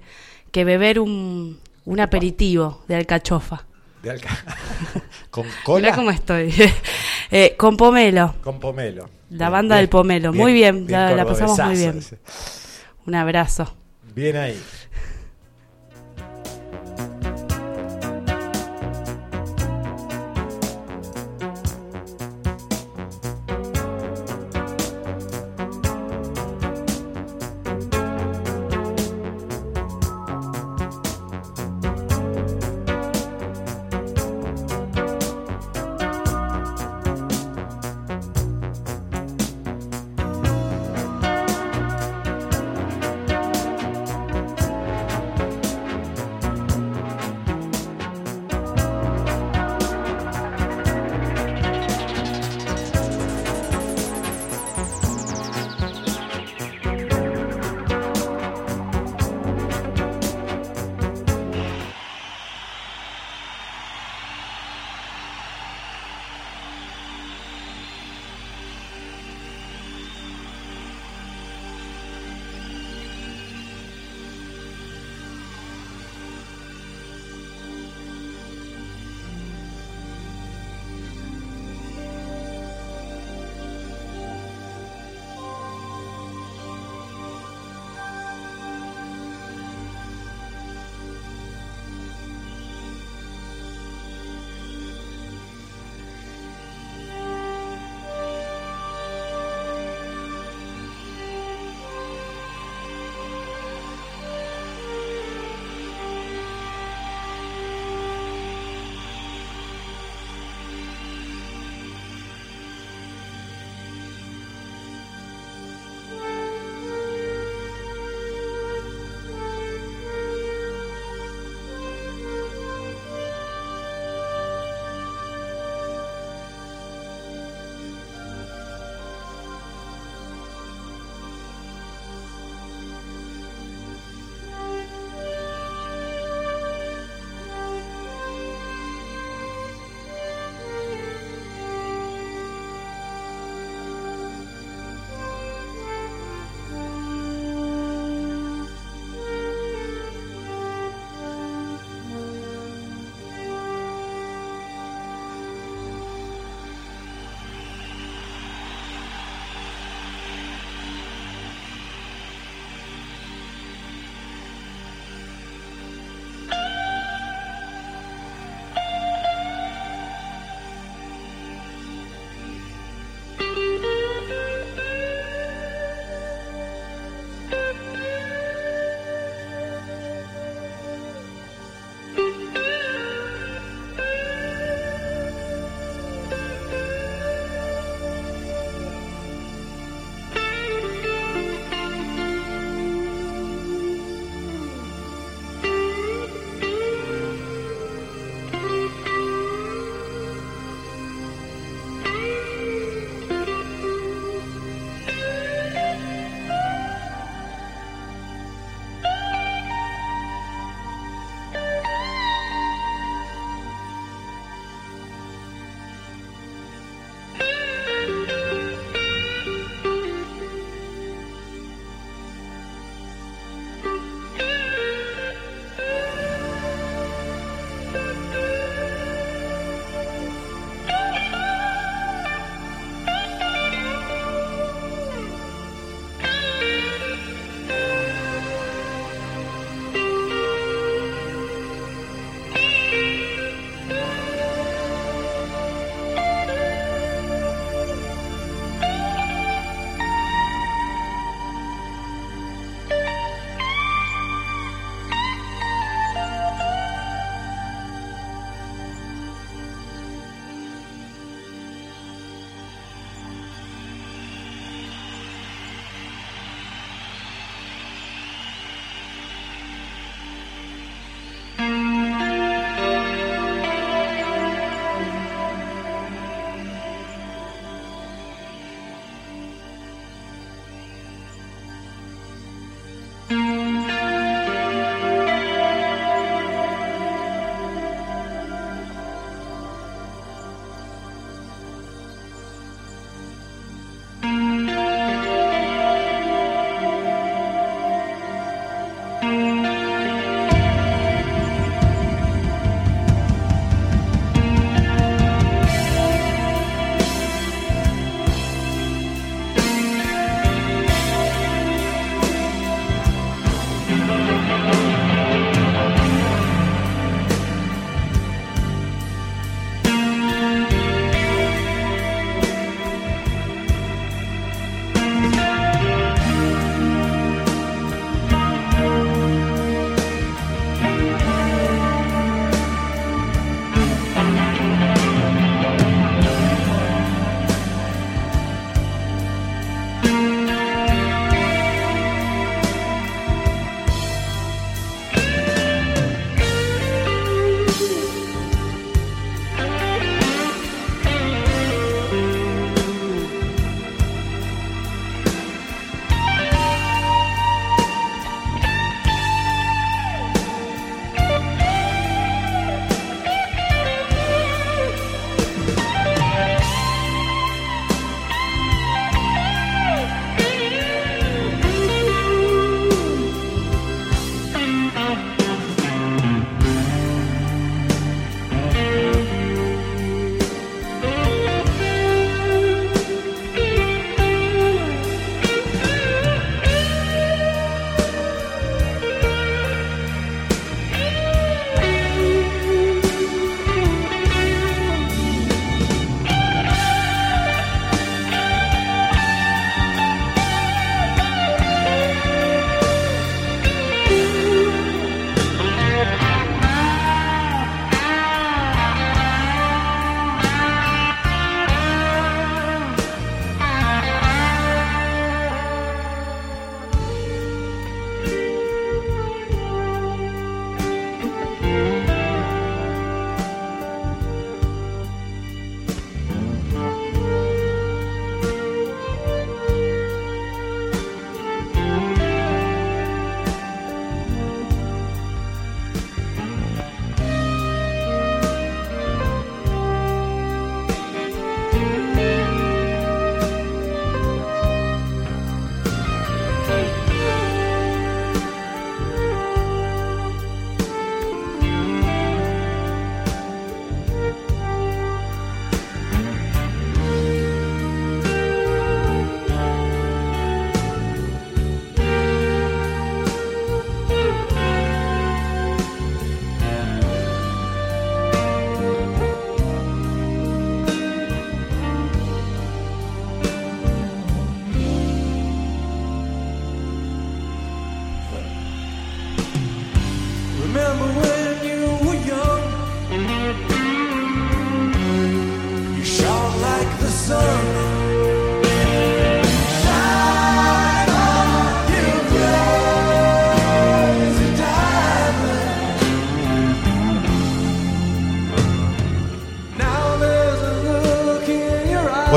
S3: que beber un, un aperitivo de alcachofa.
S2: De alca- Con
S3: Mirá
S2: cola.
S3: cómo estoy. Eh, con pomelo.
S2: Con pomelo.
S3: La banda del pomelo. Muy bien, la- la pasamos muy bien.
S2: ese.
S3: Un abrazo.
S2: Bien ahí.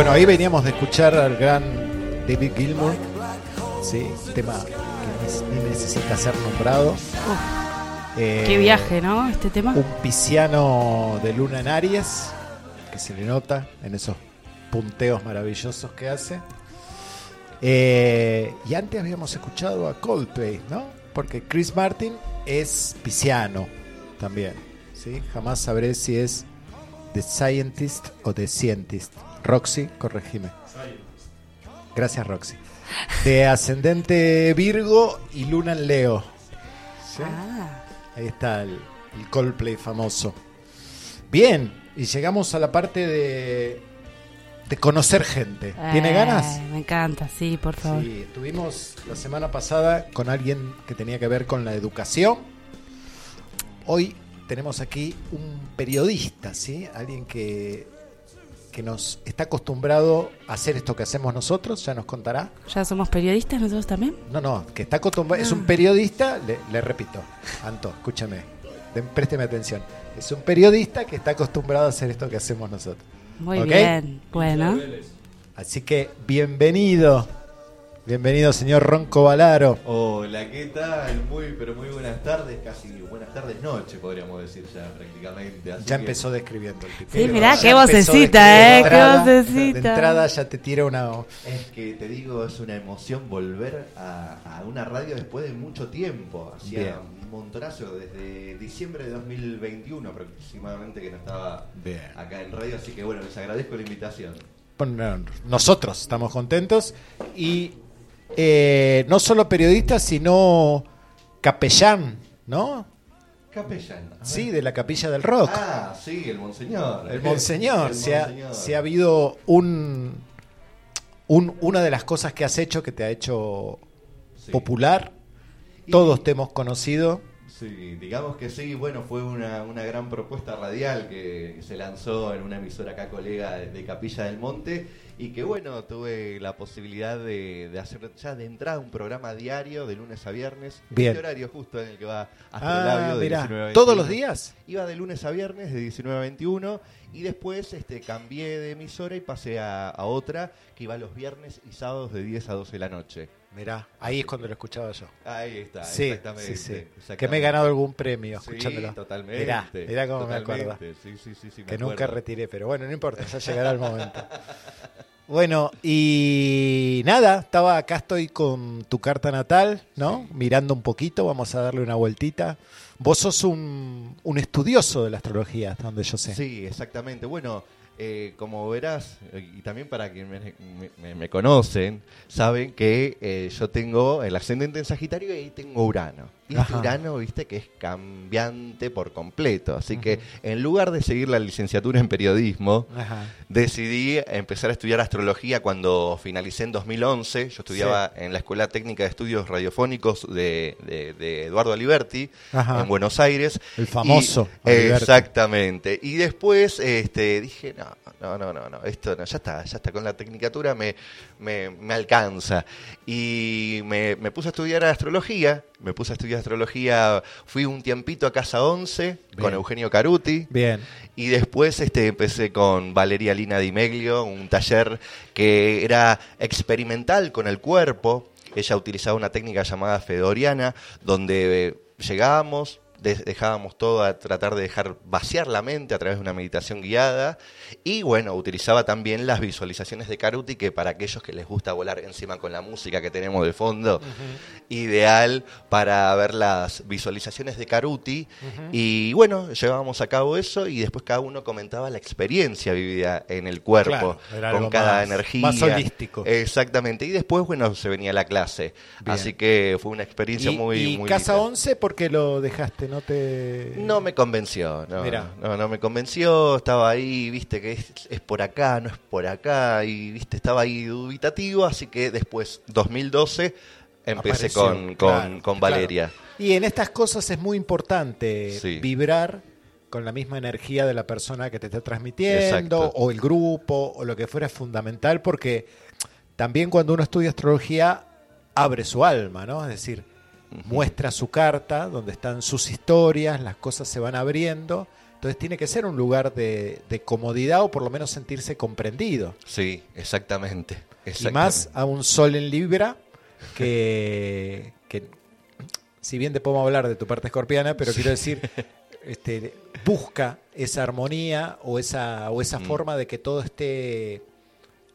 S2: Bueno, ahí veníamos de escuchar al gran David Gilmour, sí, tema que ni, necesita ser nombrado. Eh,
S3: Qué viaje, ¿no? Este tema.
S2: Un pisciano de luna en Aries, que se le nota en esos punteos maravillosos que hace. Eh, y antes habíamos escuchado a Coldplay, ¿no? Porque Chris Martin es pisciano también, ¿sí? Jamás sabré si es The Scientist o The Scientist. Roxy, corregime. Gracias, Roxy. De ascendente Virgo y Luna en Leo. ¿Sí?
S3: Ah,
S2: Ahí está el, el Coldplay famoso. Bien, y llegamos a la parte de, de conocer gente. ¿Tiene
S3: eh,
S2: ganas?
S3: Me encanta, sí, por favor.
S2: Sí, estuvimos la semana pasada con alguien que tenía que ver con la educación. Hoy tenemos aquí un periodista, ¿sí? Alguien que, que nos está acostumbrado a hacer esto que hacemos nosotros, ya nos contará.
S3: ¿Ya somos periodistas nosotros también?
S2: No, no, que está acostumbrado, es un
S3: Ah.
S2: periodista, le, le repito, Anto, escúchame, de- présteme atención. Es un periodista que está acostumbrado a hacer esto que hacemos nosotros.
S3: Muy bien. Bueno,
S2: Así que bienvenido. Bienvenido, señor Ronco Valaro.
S8: Hola, ¿qué tal? Muy, pero muy buenas tardes, casi buenas tardes noche, podríamos decir ya prácticamente. Así
S2: Ya
S8: que-
S2: empezó describiendo el tipo.
S3: Sí, mirá, qué vocecita, eh, qué vocecita.
S2: De entrada ya te tira una...
S8: Es que te digo, es una emoción volver a, a una radio después de mucho tiempo. Hacía
S2: Bien.
S8: un montonazo, desde diciembre de 2021 aproximadamente que no estaba
S2: Bien.
S8: acá en radio, así que bueno, les agradezco la invitación.
S2: Bueno, nosotros estamos contentos y eh, no solo periodista, sino capellán, ¿no?
S8: Capellán.
S2: Sí, de la capilla del rock.
S8: Ah, sí, el monseñor.
S2: El monseñor,
S8: El
S2: se, ha, ha habido un, un- una de las cosas que has hecho que te ha hecho
S8: Sí.
S2: popular.
S8: Y-
S2: Todos te hemos conocido.
S8: Sí, digamos que sí, bueno, fue una, una gran propuesta radial que se lanzó en una emisora acá colega de, de Capilla del Monte y que bueno, tuve la posibilidad de, de hacer ya de entrada un programa diario de lunes a viernes,
S2: Bien.
S8: este horario justo en el que va
S2: Ah,
S8: Astrolabio de
S2: mirá,
S8: 19 a
S2: ¿todos
S8: 21.
S2: los días?
S8: Iba de lunes a viernes de 19 a 21 y después este, cambié de emisora y pasé a, a otra que iba los viernes y sábados de 10 a 12 de la noche.
S2: Mirá, ahí es cuando lo escuchaba yo.
S8: Ahí está,
S2: Sí,
S8: exactamente.
S2: sí, sí.
S8: exactamente.
S2: Que me he ganado algún premio escuchándolo.
S8: totalmente.
S2: Mirá, mirá cómo me acuerdo.
S8: Me
S2: Que nunca retiré, pero bueno, no importa, ya llegará el momento. Bueno, y nada, estaba acá estoy con tu carta natal, ¿no? Mirando un poquito, vamos a darle una vueltita. Vos sos un, un estudioso de la astrología, hasta donde yo sé.
S8: Sí, exactamente. Bueno, eh, como verás, eh, y también para quienes me, me- me conocen, saben que eh, yo tengo el ascendente en Sagitario y tengo Urano. Y este
S2: Ajá.
S8: Urano, viste, que es cambiante por completo. Así que en lugar de seguir la licenciatura en periodismo,
S2: Ajá.
S8: decidí empezar a estudiar astrología cuando finalicé en 2011. Yo estudiaba en la Escuela Técnica de Estudios Radiofónicos de, de- de Eduardo Aliberti en Buenos Aires.
S2: El famoso
S8: Y- exactamente. Y después este, dije, no, no, no, no, no, esto no, ya está, ya está, con la tecnicatura me, me, me alcanza. Y me, me puse a estudiar astrología, me puse a estudiar astrología, fui un tiempito a Casa 11 con. Eugenio Caruti.
S2: Bien.
S8: Y después este, empecé con Valeria Lina Di Meglio, un taller que era experimental con el cuerpo. Ella utilizaba una técnica llamada fedoriana, donde eh, llegábamos, dejábamos todo a tratar de dejar vaciar la mente a través de una meditación guiada. Y bueno, utilizaba también las visualizaciones de Caruti, que para aquellos que les gusta volar encima con la música que tenemos de fondo, ideal para ver las visualizaciones de Caruti. Y bueno, llevábamos a cabo eso y después cada uno comentaba la experiencia vivida en el cuerpo,
S2: Claro,
S8: con cada
S2: más-
S8: energía.
S2: más holístico.
S8: Exactamente. Y después, bueno, se venía la clase.
S2: Bien.
S8: Así que fue una experiencia
S2: Y,
S8: muy,
S2: y
S8: muy
S2: Casa
S8: linda.
S2: 11, ¿por qué lo dejaste? ¿No te...?
S8: No me convenció, no,
S2: Mirá.
S8: no, no me convenció, estaba ahí, viste que es, es por acá, no es por acá, y viste, estaba ahí dubitativo, así que después, 2012, empecé
S2: Apareció,
S8: con, con,
S2: claro,
S8: con
S2: claro.
S8: Valeria.
S2: Y en estas cosas es muy importante
S8: Sí.
S2: vibrar con la misma energía de la persona que te está transmitiendo,
S8: Exacto.
S2: o el grupo, o lo que fuera, es fundamental, porque también cuando uno estudia astrología, abre su alma, ¿no? Es decir, muestra su carta, donde están sus historias, las cosas se van abriendo. Entonces tiene que ser un lugar de, de comodidad o por lo menos sentirse comprendido.
S8: Sí, exactamente.
S2: Y más a un sol en Libra que, que si bien te podemos hablar de tu parte escorpiana, pero quiero decir, este, busca esa armonía o esa, o esa
S8: Mm.
S2: forma de que todo esté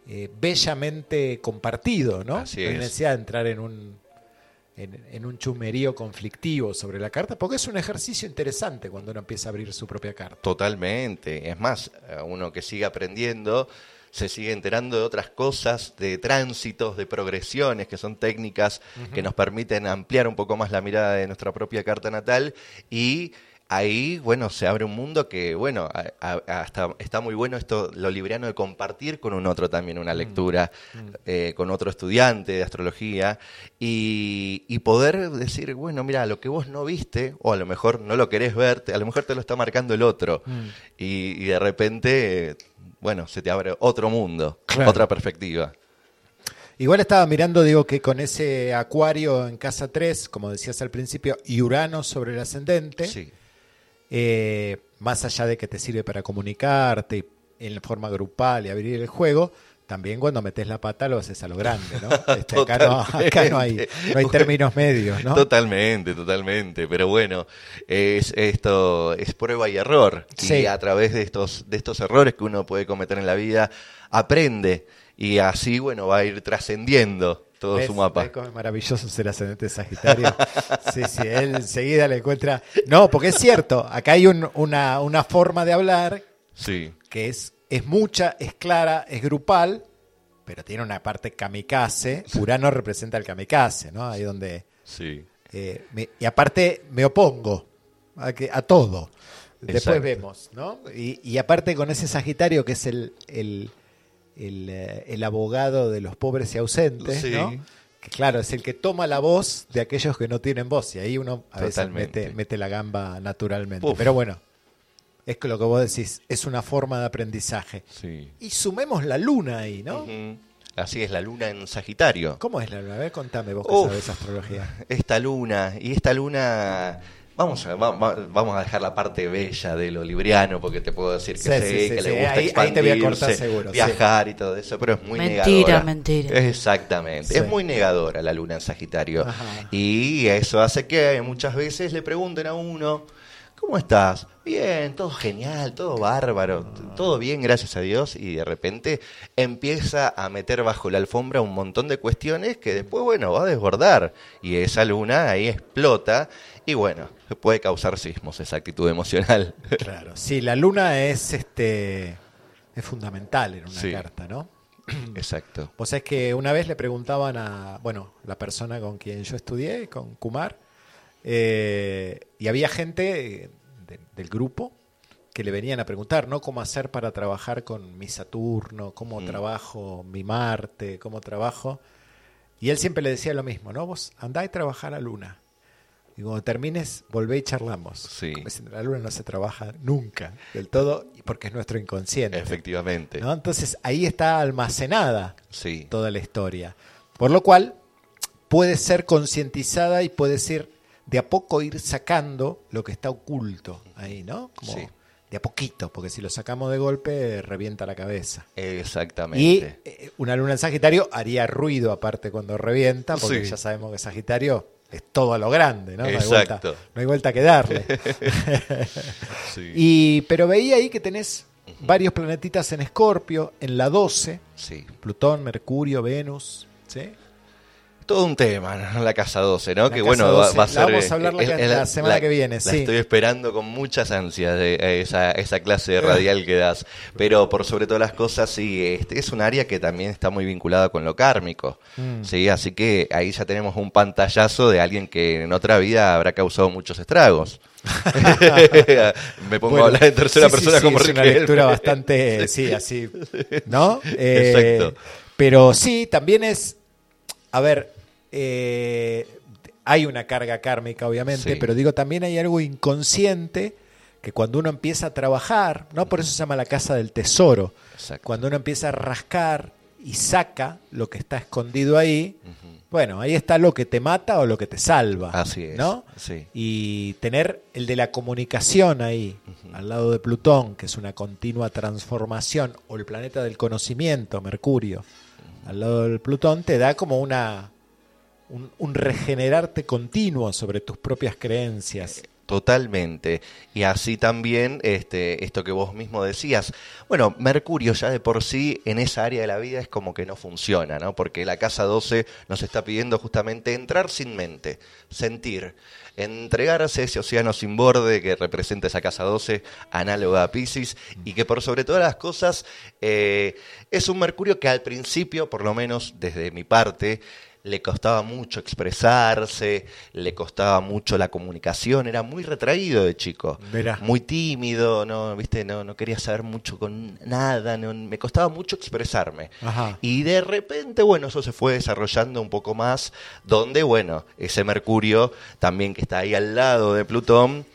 S2: eh, bellamente compartido, ¿no?
S8: Así
S2: no hay
S8: es.
S2: necesidad de entrar en un, en, en un chumerío conflictivo sobre la carta, porque es un ejercicio interesante cuando uno empieza a abrir su propia carta.
S8: Totalmente. Es más, a uno que sigue aprendiendo se sigue enterando de otras cosas, de tránsitos, de progresiones, que son técnicas que nos permiten ampliar un poco más la mirada de nuestra propia carta natal y ahí, bueno, se abre un mundo que, bueno, a- a- hasta está muy bueno esto, lo libriano de compartir con un otro también una lectura, eh, con otro estudiante de astrología, y, y poder decir, bueno, mira, lo que vos no viste, o a lo mejor no lo querés ver, te- a lo mejor te lo está marcando el otro, y, y de repente, eh, bueno, se te abre otro mundo,
S2: Claro.
S8: otra perspectiva.
S2: Igual estaba mirando, digo, que con ese acuario en casa 3, como decías al principio, y Urano sobre el ascendente,
S8: Sí,
S2: eh, más allá de que te sirve para comunicarte en forma grupal y abrir el juego, también cuando metes la pata lo haces a lo grande, ¿no? Este, acá, no acá no hay, no hay términos medios, ¿no?
S8: Totalmente, totalmente. Pero bueno, es esto es prueba y error.
S2: Sí.
S8: Y a través de estos, de estos errores que uno puede cometer en la vida, aprende. Y así, bueno, va a ir trascendiendo todo
S2: ¿Ves?
S8: su mapa.
S2: ¿Ves cómo maravilloso ser ascendente de Sagitario? sí, sí, él enseguida le encuentra... No, porque es cierto, acá hay un- una, una forma de hablar
S8: Sí,
S2: que es, es mucha, es clara, es grupal, pero tiene una parte kamikaze. Urano representa el kamikaze, ¿no? Ahí donde...
S8: sí.
S2: eh, me- y aparte me opongo a, que, a todo. Después
S8: Exacto.
S2: vemos, ¿no? Y, y aparte con ese Sagitario que es el, el, el, eh, el abogado de los pobres y ausentes,
S8: Sí.
S2: ¿no? Que claro, es el que toma la voz de aquellos que no tienen voz. Y ahí uno a veces mete, mete la gamba naturalmente.
S8: Uf.
S2: Pero bueno, es que lo que vos decís, es una forma de aprendizaje.
S8: Sí.
S2: Y sumemos la luna ahí, ¿no?
S8: Así es la luna en Sagitario.
S2: ¿Cómo es la luna? A ver, contame vos que
S8: Uf.
S2: sabés astrología.
S8: Esta luna, y esta luna, vamos a, va- va- vamos a dejar la parte bella de lo libriano, porque te puedo decir que
S2: Sí,
S8: sí,
S2: sí, sí,
S8: que
S2: sí.
S8: le gusta
S2: Ahí- ahí te voy a cortar
S8: expandirse,
S2: seguro, sí.
S8: viajar y todo eso, pero es muy
S3: Mentira,
S8: negadora.
S3: mentira.
S8: Exactamente,
S2: Sí.
S8: es muy negadora la luna en Sagitario.
S2: Ajá.
S8: Y eso hace que muchas veces le pregunten a uno, ¿cómo estás? Bien, todo genial, todo bárbaro, todo bien, gracias a Dios. Y de repente empieza a meter bajo la alfombra un montón de cuestiones que después, bueno, va a desbordar. Y esa luna ahí explota y bueno, puede causar sismos esa actitud emocional.
S2: Claro, sí, la luna es este es fundamental en una
S8: Sí.
S2: carta, ¿no?
S8: Exacto.
S2: Vos sabés que una vez le preguntaban a, bueno, la persona con quien yo estudié, con Kumar, eh, y había gente eh, de- del grupo que le venían a preguntar, ¿no? ¿Cómo hacer para trabajar con mi Saturno? ¿Cómo
S8: Mm.
S2: trabajo mi Marte? ¿Cómo trabajo? Y él siempre le decía lo mismo, ¿no? Vos andá y trabajá la luna. Y cuando termines, volvé y charlamos.
S8: Sí.
S2: La luna no se trabaja nunca del todo porque es nuestro inconsciente.
S8: Efectivamente.
S2: ¿no? Entonces ahí está almacenada
S8: Sí.
S2: toda la historia. Por lo cual puede ser concientizada y puede ser de a poco ir sacando lo que está oculto ahí, ¿no? Como
S8: Sí.
S2: de a poquito, porque si lo sacamos de golpe revienta la cabeza. Y
S8: Exactamente.
S2: eh, una luna en Sagitario haría ruido aparte cuando revienta, porque
S8: Sí.
S2: ya sabemos que Sagitario es todo a lo grande, ¿no? No hay vuelta,
S8: Exacto.
S2: no hay vuelta que darle.
S8: Sí.
S2: y, pero veía ahí que tenés varios planetitas en Escorpio, en la 12,
S8: Sí.
S2: Plutón, Mercurio, Venus, ¿sí?
S8: Todo un tema, la casa 12, ¿no?
S2: La
S8: que
S2: casa
S8: bueno, va,
S2: 12.
S8: va a
S2: La
S8: ser.
S2: vamos a hablar la
S8: eh,
S2: ca-
S8: eh,
S2: la semana que viene,
S8: La
S2: sí.
S8: estoy esperando con muchas ansias de eh, esa, esa clase de radial que das. Pero por sobre todas las cosas, sí, este es un área que también está muy vinculada con lo kármico.
S2: Mm.
S8: Sí, así que ahí ya tenemos un pantallazo de alguien que en otra vida habrá causado muchos estragos. Me pongo
S2: Bueno,
S8: a hablar en tercera
S2: sí,
S8: persona
S2: sí,
S8: como
S2: es una lectura bastante, sí, así, ¿no? Eh,
S8: Exacto.
S2: Pero sí, también es, a ver, eh, hay una carga kármica, obviamente,
S8: Sí.
S2: pero digo, también hay algo inconsciente que cuando uno empieza a trabajar, ¿no? Por eso se llama la casa del tesoro.
S8: Exacto.
S2: Cuando uno empieza a rascar y saca lo que está escondido ahí, bueno, ahí está lo que te mata o lo que te salva.
S8: Así es,
S2: ¿no?
S8: sí.
S2: Y tener el de la comunicación ahí, al lado de Plutón, que es una continua transformación, o el planeta del conocimiento, Mercurio, al lado del Plutón, te da como una un, regenerarte continuo sobre tus propias creencias.
S8: Totalmente. Y así también este, esto que vos mismo decías. Bueno, Mercurio ya de por sí en esa área de la vida es como que no funciona, ¿no? Porque la casa 12 nos está pidiendo justamente entrar sin mente, sentir, entregarse a ese océano sin borde que representa esa casa 12, análoga a Pisces, y que por sobre todas las cosas eh, es un Mercurio que al principio, por lo menos desde mi parte, le costaba mucho expresarse, le costaba mucho la comunicación, era muy retraído de chico, muy tímido, no, viste, no, no quería saber mucho con nada, no- me costaba mucho expresarme.
S2: Ajá.
S8: Y de repente, bueno, eso se fue desarrollando un poco más, donde, bueno, ese Mercurio también que está ahí al lado de Plutón,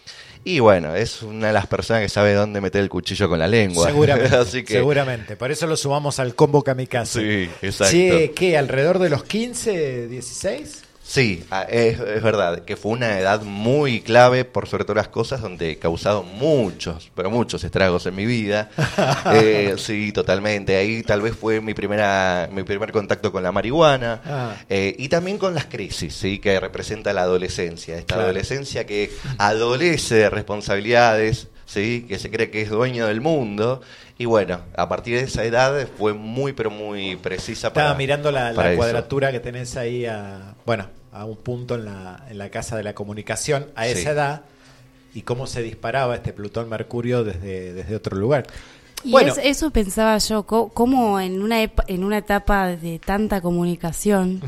S8: y bueno, es una de las personas que sabe dónde meter el cuchillo con la lengua.
S2: Seguramente,
S8: Así que,
S2: seguramente. Por eso lo sumamos al combo kamikaze.
S8: Sí, exacto.
S2: Che, ¿qué? ¿Alrededor de los 15, 16?
S8: Sí, ah, es, es verdad, que fue una edad muy clave por sobre todas las cosas, donde he causado muchos, pero muchos estragos en mi vida. Eh, sí, totalmente. Ahí tal vez fue mi primera, mi primer contacto con la marihuana
S2: Ah.
S8: eh, y también con las crisis, sí, que representa la adolescencia. Esta
S2: Claro.
S8: adolescencia que adolece de responsabilidades, sí, que se cree que es dueño del mundo. Y bueno, a partir de esa edad fue muy, pero muy precisa para.
S2: Estaba mirando la, la
S8: para eso.
S2: cuadratura que tenés ahí a, bueno, a un punto en la, en la casa de la comunicación a
S8: Sí.
S2: esa edad y cómo se disparaba este Plutón Mercurio desde, desde otro lugar.
S3: Y
S2: Bueno.
S3: es- eso pensaba yo, cómo en una, epa- en una etapa de tanta comunicación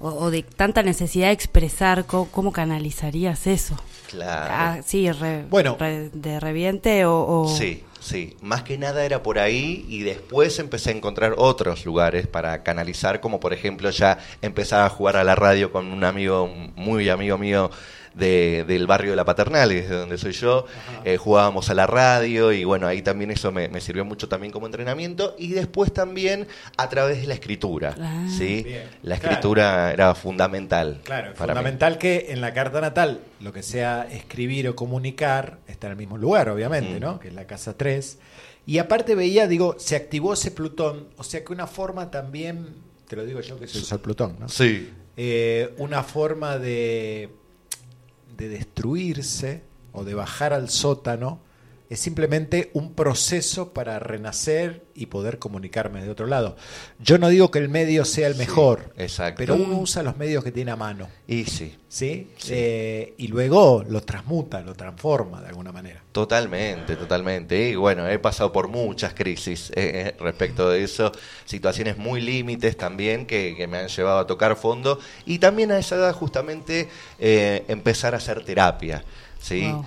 S3: o, o de tanta necesidad de expresar, ¿cómo, canalizarías eso?
S8: Claro.
S3: Ah, sí, re-
S2: Bueno.
S3: re- de reviente o... o-
S8: Sí, sí. Más que nada era por ahí y después empecé a encontrar otros lugares para canalizar, como por ejemplo ya empezaba a jugar a la radio con un amigo, muy amigo mío de- del barrio de La Paternal, que es de donde soy yo. Eh, jugábamos a la radio y bueno, ahí también eso me, me sirvió mucho también como entrenamiento y después también a través de la escritura.
S3: Ah.
S8: ¿sí?
S2: Bien,
S8: La
S2: claro.
S8: escritura era fundamental.
S2: Claro,
S8: mí.
S2: fundamental que en la carta natal lo que sea escribir o comunicar está en el mismo lugar, obviamente,
S8: Mm.
S2: ¿no? Que es la casa 3. Y aparte veía, digo, se activó ese Plutón, o sea que una forma también, te lo digo yo que soy el Sol Plutón, ¿no?
S8: Sí.
S2: Eh, una forma de, de destruirse o de bajar al sótano es simplemente un proceso para renacer y poder comunicarme de otro lado. Yo no digo que el medio sea el
S8: Sí,
S2: mejor,
S8: exacto.
S2: pero uno usa los medios que tiene a mano.
S8: Y sí.
S2: ¿sí?
S8: Sí.
S2: Eh, y luego lo transmuta, lo transforma de alguna manera.
S8: Totalmente, totalmente. Y bueno, he pasado por muchas crisis eh, respecto de eso, situaciones muy límites también que, que me han llevado a tocar fondo y también a esa edad justamente eh, empezar a hacer terapia. ¿Sí?
S3: Wow.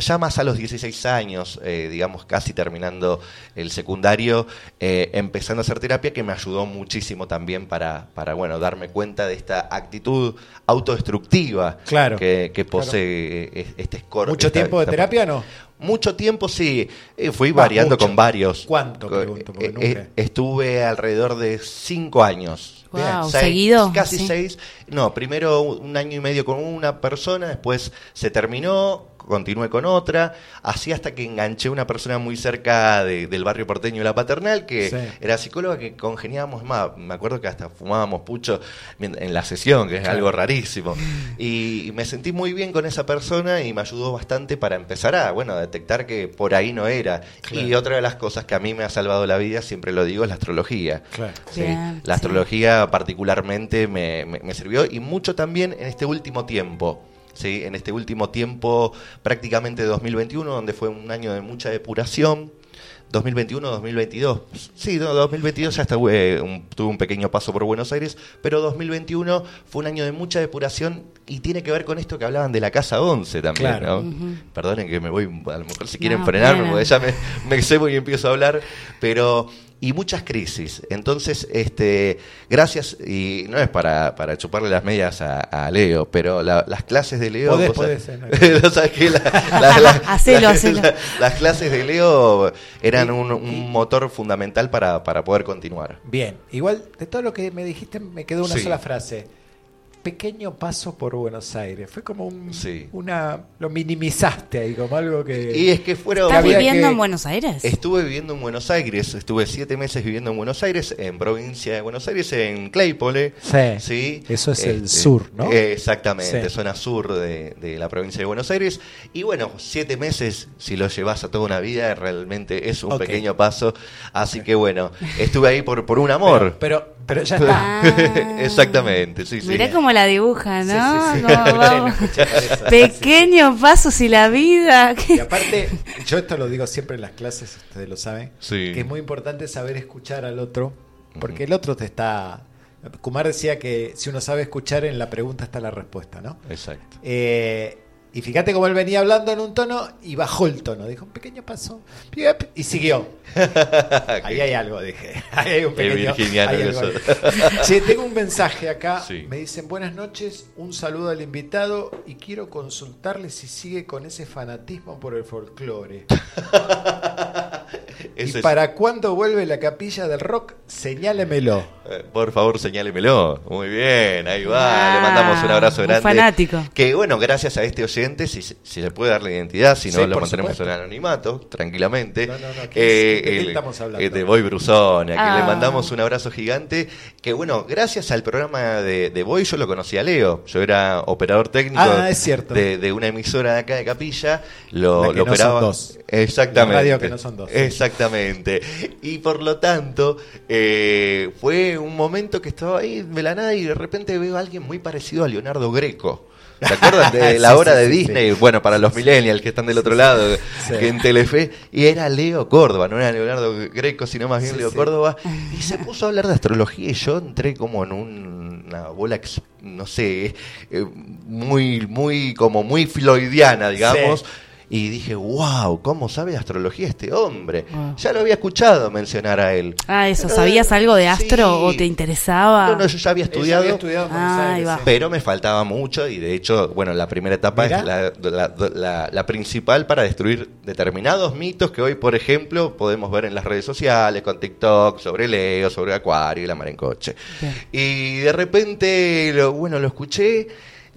S8: Ya más a los 16 años, eh, digamos casi terminando el secundario, eh, empezando a hacer terapia que me ayudó muchísimo también para, para bueno, darme cuenta de esta actitud autodestructiva
S2: Claro,
S8: que, posee eh, este score.
S2: ¿Mucho
S8: esta-
S2: tiempo de
S8: esta-
S2: terapia no?
S8: mucho tiempo, sí. Eh, fui
S2: Va,
S8: variando
S2: mucho.
S8: con varios.
S2: ¿Cuánto, pregunto, nunca-
S8: estuve alrededor de cinco años.
S3: Wow,
S8: Seis-
S3: ¿seguido?
S8: Casi
S3: Sí.
S8: seis. No, primero un año y medio con una persona, después se terminó, continué con otra, así hasta que enganché una persona muy cerca de- del barrio porteño de La Paternal, que
S2: Sí.
S8: era psicóloga, que congeniábamos más. Me acuerdo que hasta fumábamos pucho en la sesión, que es
S2: Claro.
S8: algo rarísimo. Y me sentí muy bien con esa persona y me ayudó bastante para empezar a, bueno, a detectar que por ahí no era.
S2: Claro.
S8: Y otra de las cosas que a mí me ha salvado la vida, siempre lo digo, es la astrología.
S2: Claro.
S8: Sí,
S3: Bien,
S8: la
S3: sí.
S8: astrología particularmente me, me- me sirvió y mucho también en este último tiempo. ¿Sí? En este último tiempo, prácticamente 2021, donde fue un año de mucha depuración. 2021-2022. Sí, no, 2022 ya hasta, eh, un- tuve un pequeño paso por Buenos Aires, pero 2021 fue un año de mucha depuración y tiene que ver con esto que hablaban de la Casa 11 también.
S2: Claro.
S8: ¿no? Perdonen que me voy, a lo mejor si quieren
S3: No,
S8: frenarme, porque ya me, me cebo y empiezo a hablar, pero y muchas crisis. Entonces, este, gracias, y no es para, para chuparle las medias a, a Leo, pero la- las clases de Leo... Las clases de Leo eran un, un motor fundamental para, para poder continuar.
S2: Bien, igual de todo lo que me dijiste me quedó una
S8: Sí.
S2: sola frase. Pequeño paso por Buenos Aires. Fue como un,
S8: Sí.
S2: una... Lo minimizaste ahí, como algo que...
S8: Y es que fueron...
S3: ¿Estás viviendo
S2: que-
S3: en Buenos Aires?
S8: Estuve viviendo en Buenos Aires, estuve siete meses viviendo en Buenos Aires, en provincia de Buenos Aires, en Claypole.
S2: Sí.
S8: Sí.
S2: Eso es el
S8: Este,
S2: sur, ¿no?
S8: Exactamente,
S2: Sí.
S8: zona sur de, de la provincia de Buenos Aires. Y bueno, siete meses, si lo llevas a toda una vida, realmente es un pequeño paso. Así que bueno, estuve ahí por, por un amor.
S2: Pero, pero ya está.
S3: Ah.
S8: Exactamente, sí, sí.
S3: Mirá cómo la dibuja, ¿no?
S2: Sí, sí, sí. Escuché,
S3: vamos. Pequeños pasos y la vida.
S2: Y aparte, yo esto lo digo siempre en las clases, ustedes lo saben,
S8: Sí.
S2: que es muy importante saber escuchar al otro, porque el otro te está... Kumar decía que si uno sabe escuchar, en la pregunta está la respuesta, ¿no?
S8: Exacto.
S2: Eh, y fíjate cómo él venía hablando en un tono y bajó el tono. Dijo, un pequeño paso. Y siguió. Ahí hay algo, dije. Ahí hay un pequeño. hay algo. Che, tengo un mensaje acá.
S8: Sí.
S2: Me dicen, buenas noches, un saludo al invitado y quiero consultarle si sigue con ese fanatismo por el folclore. ¿Y
S8: es-
S2: para cuándo vuelve la capilla del rock? Señálemelo.
S8: Eh, Por favor, señálemelo. Muy bien, ahí va.
S3: Ah,
S8: Le mandamos un abrazo
S3: un
S8: grande.
S3: fanático.
S8: Que bueno, gracias a este oyente, si, se- si le puede dar la identidad, si no
S2: Sí,
S8: lo mantenemos
S2: supuesto.
S8: en anonimato, tranquilamente.
S2: No, no, no, ¿qué
S8: Eh?
S2: ¿De qué
S8: el-
S2: estamos hablando?
S8: eh, de Boy Brusone, a quien
S3: Ah.
S8: le mandamos un abrazo gigante. Que bueno, gracias al programa de, de Boy yo lo conocí a Leo. Yo era operador técnico
S2: Ah, es cierto.
S8: De, de una emisora de acá de Capilla. Lo,
S2: La que
S8: lo
S2: no
S8: operaba.
S2: son dos.
S8: Exactamente.
S2: La radio que no son dos.
S8: Exactamente. Y por lo tanto, eh, fue un momento que estaba ahí de la nada y de repente veo a alguien muy parecido a Leonardo Greco. ¿Se acuerdan de la
S2: Sí,
S8: hora
S2: sí,
S8: de Disney?
S2: sí.
S8: Bueno, para los millennials que están del otro lado, que en Telefe, y era Leo Córdoba, no era Leonardo Greco, sino más bien Leo. Córdoba, y se puso a hablar de astrología y yo entré como en un- una bola, no sé, eh, muy, muy, como muy floidiana, digamos. Y dije, wow, ¿cómo sabe astrología este hombre?
S3: Wow.
S8: Ya lo había escuchado mencionar a él.
S3: Ah, eso, ¿sabías algo de astro
S8: sí.
S3: o te interesaba?
S8: No, no, yo ya había estudiado.
S2: había estudiado
S3: Ah,
S2: Aires.
S8: Pero me faltaba mucho y de hecho, bueno, la primera etapa
S2: Mirá.
S8: es la, la- la- la principal para destruir determinados mitos que hoy, por ejemplo, podemos ver en las redes sociales, con TikTok, sobre Leo, sobre Acuario y la mar en coche.
S3: Bien.
S8: Y de repente, lo, bueno, lo escuché,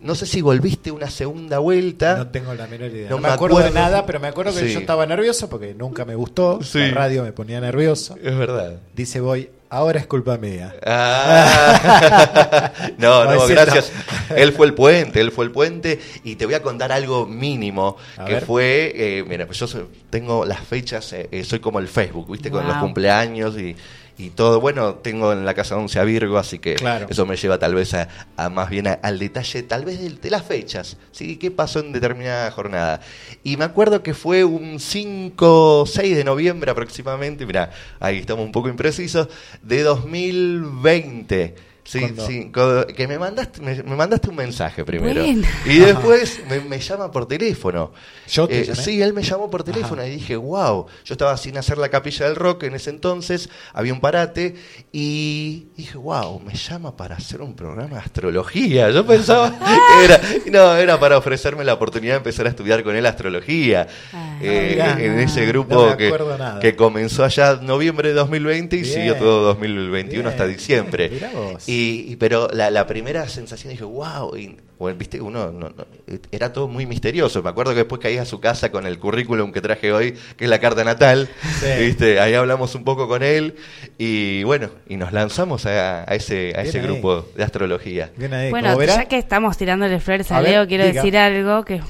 S8: no sé si volviste una segunda vuelta.
S2: No tengo la menor idea.
S8: No
S2: No,
S8: me
S2: acuerdo,
S8: acuerdo.
S2: de nada, pero me acuerdo que
S8: Sí.
S2: yo estaba nervioso porque nunca me gustó.
S8: Sí.
S2: La radio me ponía nervioso.
S8: Es verdad.
S2: Dice Voy, ahora es culpa mía.
S8: Ah. no,
S2: No,
S8: gracias. Él fue el puente, él fue el puente. Y te voy a contar algo mínimo,
S2: A
S8: que
S2: ver.
S8: fue, eh, mira, pues yo tengo las fechas, eh, eh, soy como el Facebook, ¿viste? Con los cumpleaños y, y todo. Bueno, tengo en la casa 11 a Virgo, así que
S2: Claro.
S8: eso me lleva tal vez a, a más bien a- al detalle, tal vez de, de las fechas, ¿sí? ¿Qué pasó en determinada jornada? Y me acuerdo que fue un 5, 6 de noviembre aproximadamente, mira, ahí estamos un poco imprecisos, de 2020. Sí, sí, que me mandaste, me, me mandaste un mensaje primero. Y después me, me llama por teléfono.
S2: ¿Yo te
S8: Eh,
S2: llamé?
S8: sí, él me llamó por teléfono y dije, wow, yo estaba sin hacer la capilla del rock en ese entonces, había un parate y dije, wow, me llama para hacer un programa de astrología. Yo pensaba, era, no, era para ofrecerme la oportunidad de empezar a estudiar con él astrología.
S3: Ah,
S8: Eh,
S2: mirá.
S8: en ese grupo que, que comenzó allá en noviembre de 2020 y
S2: Bien.
S8: siguió todo 2021 hasta
S2: Bien.
S8: diciembre.
S2: Mirá vos.
S8: Y, y- pero la, la primera sensación dije, wow, y, bueno, viste, uno no- no, era todo muy misterioso. Me acuerdo que después caí a su casa con el currículum que traje hoy, que es la carta natal.
S2: Sí.
S8: Viste, ahí hablamos un poco con él y bueno, y nos lanzamos a, a ese, a
S2: Bien
S8: ese
S2: ahí.
S8: grupo de astrología.
S2: Bien ahí,
S3: Bueno,
S2: verá,
S3: ya que estamos tirándole flores a,
S2: A ver,
S3: Leo, quiero
S2: diga.
S3: decir algo que,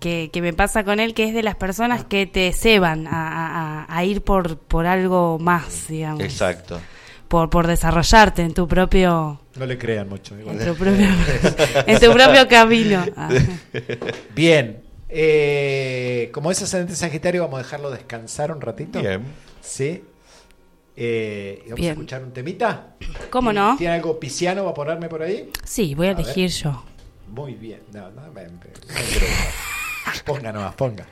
S3: que, que me pasa con él, que es de las personas que te ceban a- a ir por, por algo más, digamos.
S8: Exacto.
S3: Por, por desarrollarte en tu propio
S2: no le crean mucho. igual.
S3: en tu propio, en tu propio camino. Ah.
S2: Bien. eh, como es ascendente Sagitario, vamos a dejarlo descansar un ratito.
S8: Bien.
S2: Sí. Eh, vamos
S3: Bien.
S2: a escuchar un temita.
S3: ¿Cómo
S2: ¿Tiene-
S3: no?
S2: ¿Tiene algo pisciano para ponerme por ahí?
S3: Sí, voy a
S2: A ver.
S3: elegir yo.
S2: Muy bien. No, no, me, me- me. Ponga nomás, ponga.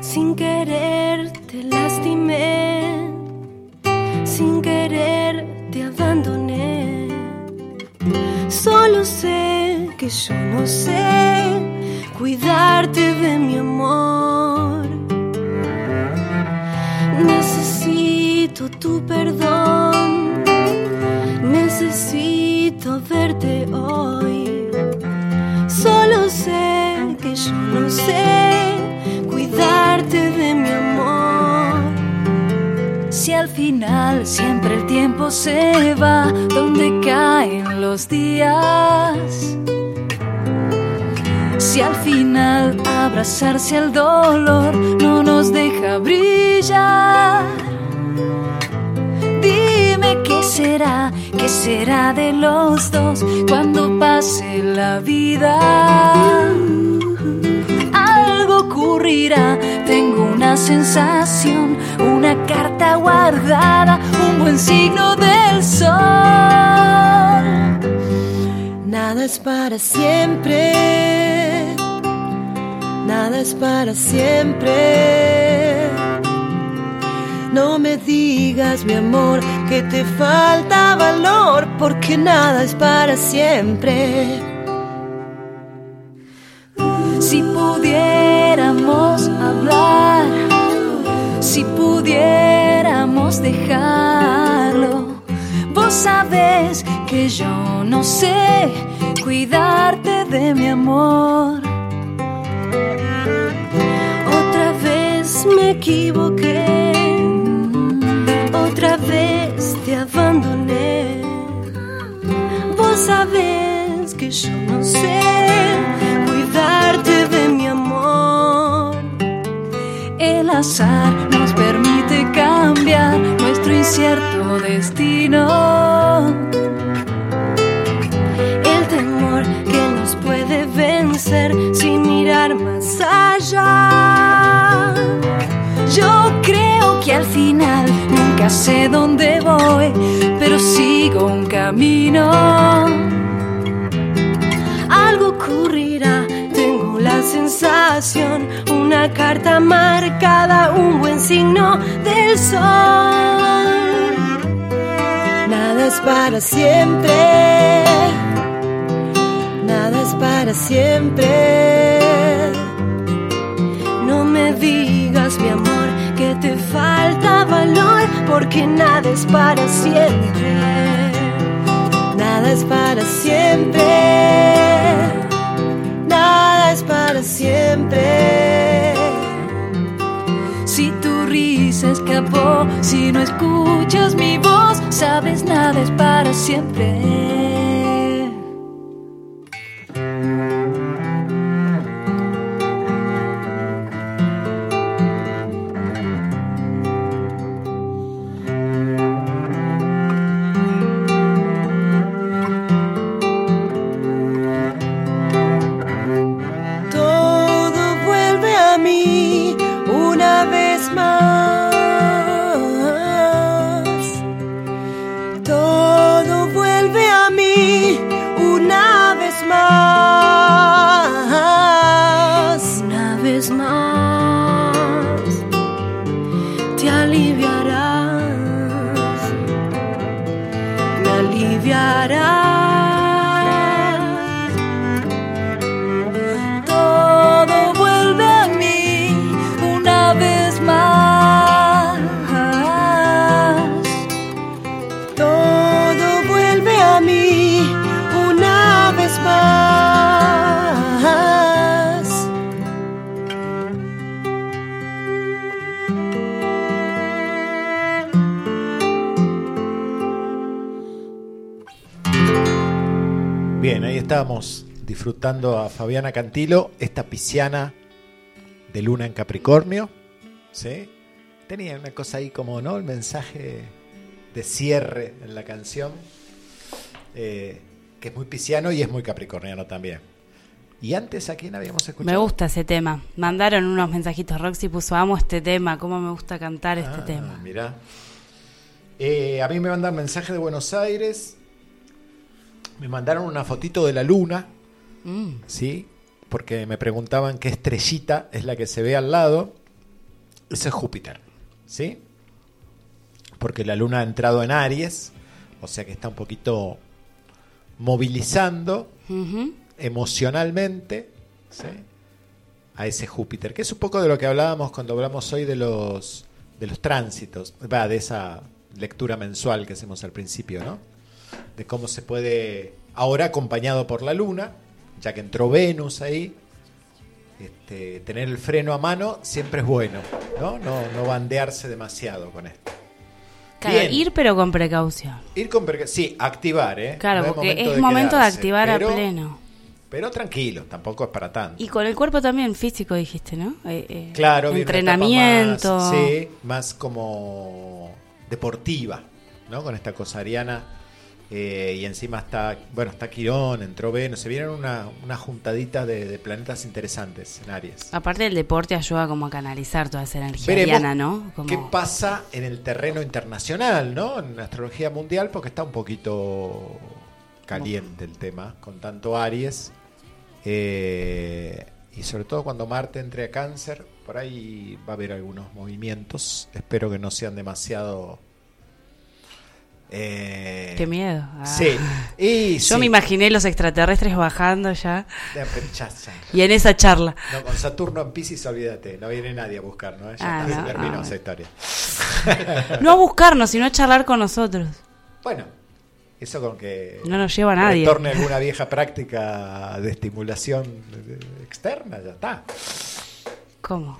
S9: Sin querer te lastimé, sin querer te abandoné. Solo sé que yo no sé cuidarte de mi amor. Necesito tu perdón, necesito verte hoy. Solo sé que yo no sé cuidarte Si al final siempre el tiempo se va, donde caen los días. Si al final abrazarse al dolor no nos deja brillar. Dime qué será, qué será de los dos cuando pase la vida. Ocurrirá, tengo una sensación, una carta guardada, un buen signo del sol. Nada es para siempre, nada es para siempre. No me digas, mi amor, que te falta valor, porque nada es para siempre. Si pudiéramos hablar, si pudiéramos dejarlo. Vos sabés que yo no sé cuidarte de mi amor. Otra vez me equivoqué, otra vez te abandoné. Vos sabés que yo no sé cuidarte El azar nos permite cambiar nuestro incierto destino. El temor que nos puede vencer sin mirar más allá. Yo creo que al final nunca sé dónde voy, pero sigo un camino. Algo ocurrirá, tengo la sensación, una carta marcada, un buen signo del sol. Nada es para siempre, nada es para siempre. No me digas, mi amor, que te falta valor, porque nada es para siempre. Nada es para siempre. Siempre. Si tu risa escapó, si no escuchas mi voz, sabes nada es para siempre.
S2: Disfrutando a Fabiana Cantilo, esta pisciana de luna en Capricornio. ¿sí? Tenía una cosa ahí como, ¿no? El mensaje de cierre en la canción, eh, que es muy pisciano y es muy capricorniano también. Y antes, ¿a quién habíamos escuchado?
S3: Me gusta ese tema. Mandaron unos mensajitos. Roxy puso, amo este tema, cómo me gusta cantar este
S2: Ah,
S3: tema.
S2: Mirá. Eh, a mí me mandan mensaje de Buenos Aires. Me mandaron una fotito de la luna,
S3: Mm.
S2: ¿sí? Porque me preguntaban qué estrellita es la que se ve al lado. Ese es Júpiter, ¿sí? Porque la luna ha entrado en Aries, o sea que está un poquito movilizando emocionalmente ¿sí? a ese Júpiter, que es un poco de lo que hablábamos cuando hablamos hoy de los, de los tránsitos, va, de esa lectura mensual que hacemos al principio, ¿no? De cómo se puede, ahora acompañado por la luna, ya que entró Venus ahí, este, tener el freno a mano siempre es bueno, ¿no? No, no bandearse demasiado con esto.
S3: Claro,
S2: Bien.
S3: ir pero con precaución.
S2: Ir con perca- sí, activar, ¿eh?
S3: Claro,
S2: No
S3: porque es momento de
S2: quedarse,
S3: activar
S2: pero-
S3: a pleno.
S2: Pero tranquilo, tampoco es para tanto.
S3: Y con el cuerpo también físico, dijiste, ¿no? Eh, eh,
S2: Claro,
S3: entrenamiento.
S2: Más, sí, más como deportiva, ¿no? Con esta cosa ariana. Eh, y encima está, bueno, está Quirón, entró Venus. Se vienen una, una juntadita de, de planetas interesantes en Aries.
S3: Aparte el deporte ayuda como a canalizar toda esa energía
S2: Veremos
S3: ¿no? Como-
S2: qué pasa en el terreno internacional, ¿no? En la astrología mundial, porque está un poquito caliente el tema, con tanto Aries. eh, y sobre todo cuando Marte entre a cáncer, por ahí va a haber algunos movimientos. Espero que no sean demasiado Eh,
S3: Qué miedo. Ah.
S2: Sí. Y
S3: Yo
S2: sí.
S3: me imaginé los extraterrestres bajando ya.
S2: Ya, pero ya, ya.
S3: Y en esa charla.
S2: No, con Saturno en Pisces, olvídate, no viene nadie a buscar, ¿no? Ya
S3: Ah,
S2: está,
S3: no,
S2: se terminó
S3: ah,
S2: esa historia.
S3: No a buscarnos, sino a charlar con nosotros.
S2: Bueno, eso con que
S3: No nos lleva nadie.
S2: retorne alguna vieja práctica de estimulación externa, ya está.
S3: ¿Cómo?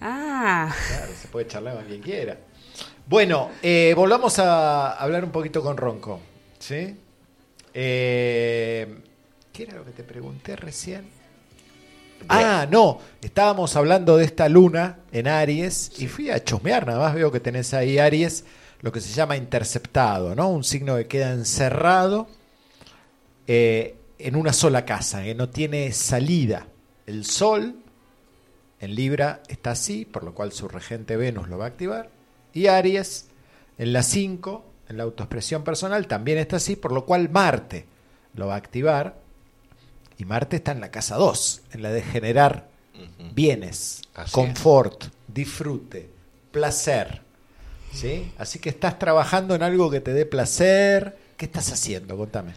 S3: Ah,
S2: Claro, se puede charlar con quien quiera. Bueno, eh, volvamos a hablar un poquito con Ronco. ¿Sí? Eh, ¿Qué era lo que te pregunté recién? Ah, no, estábamos hablando de esta luna en Aries y fui a chusmear, nada más veo que tenés ahí Aries, lo que se llama interceptado, ¿no? Un signo que queda encerrado eh, en una sola casa, que no tiene salida. El Sol en Libra está así, por lo cual su regente Venus lo va a activar. Y Aries en la 5, en la autoexpresión personal, también está así, por lo cual Marte lo va a activar. Y Marte está en la casa 2, en la de generar bienes,
S8: Así es.
S2: confort, disfrute, placer. ¿Sí? Así que estás trabajando en algo que te dé placer. ¿Qué estás haciendo? Contame.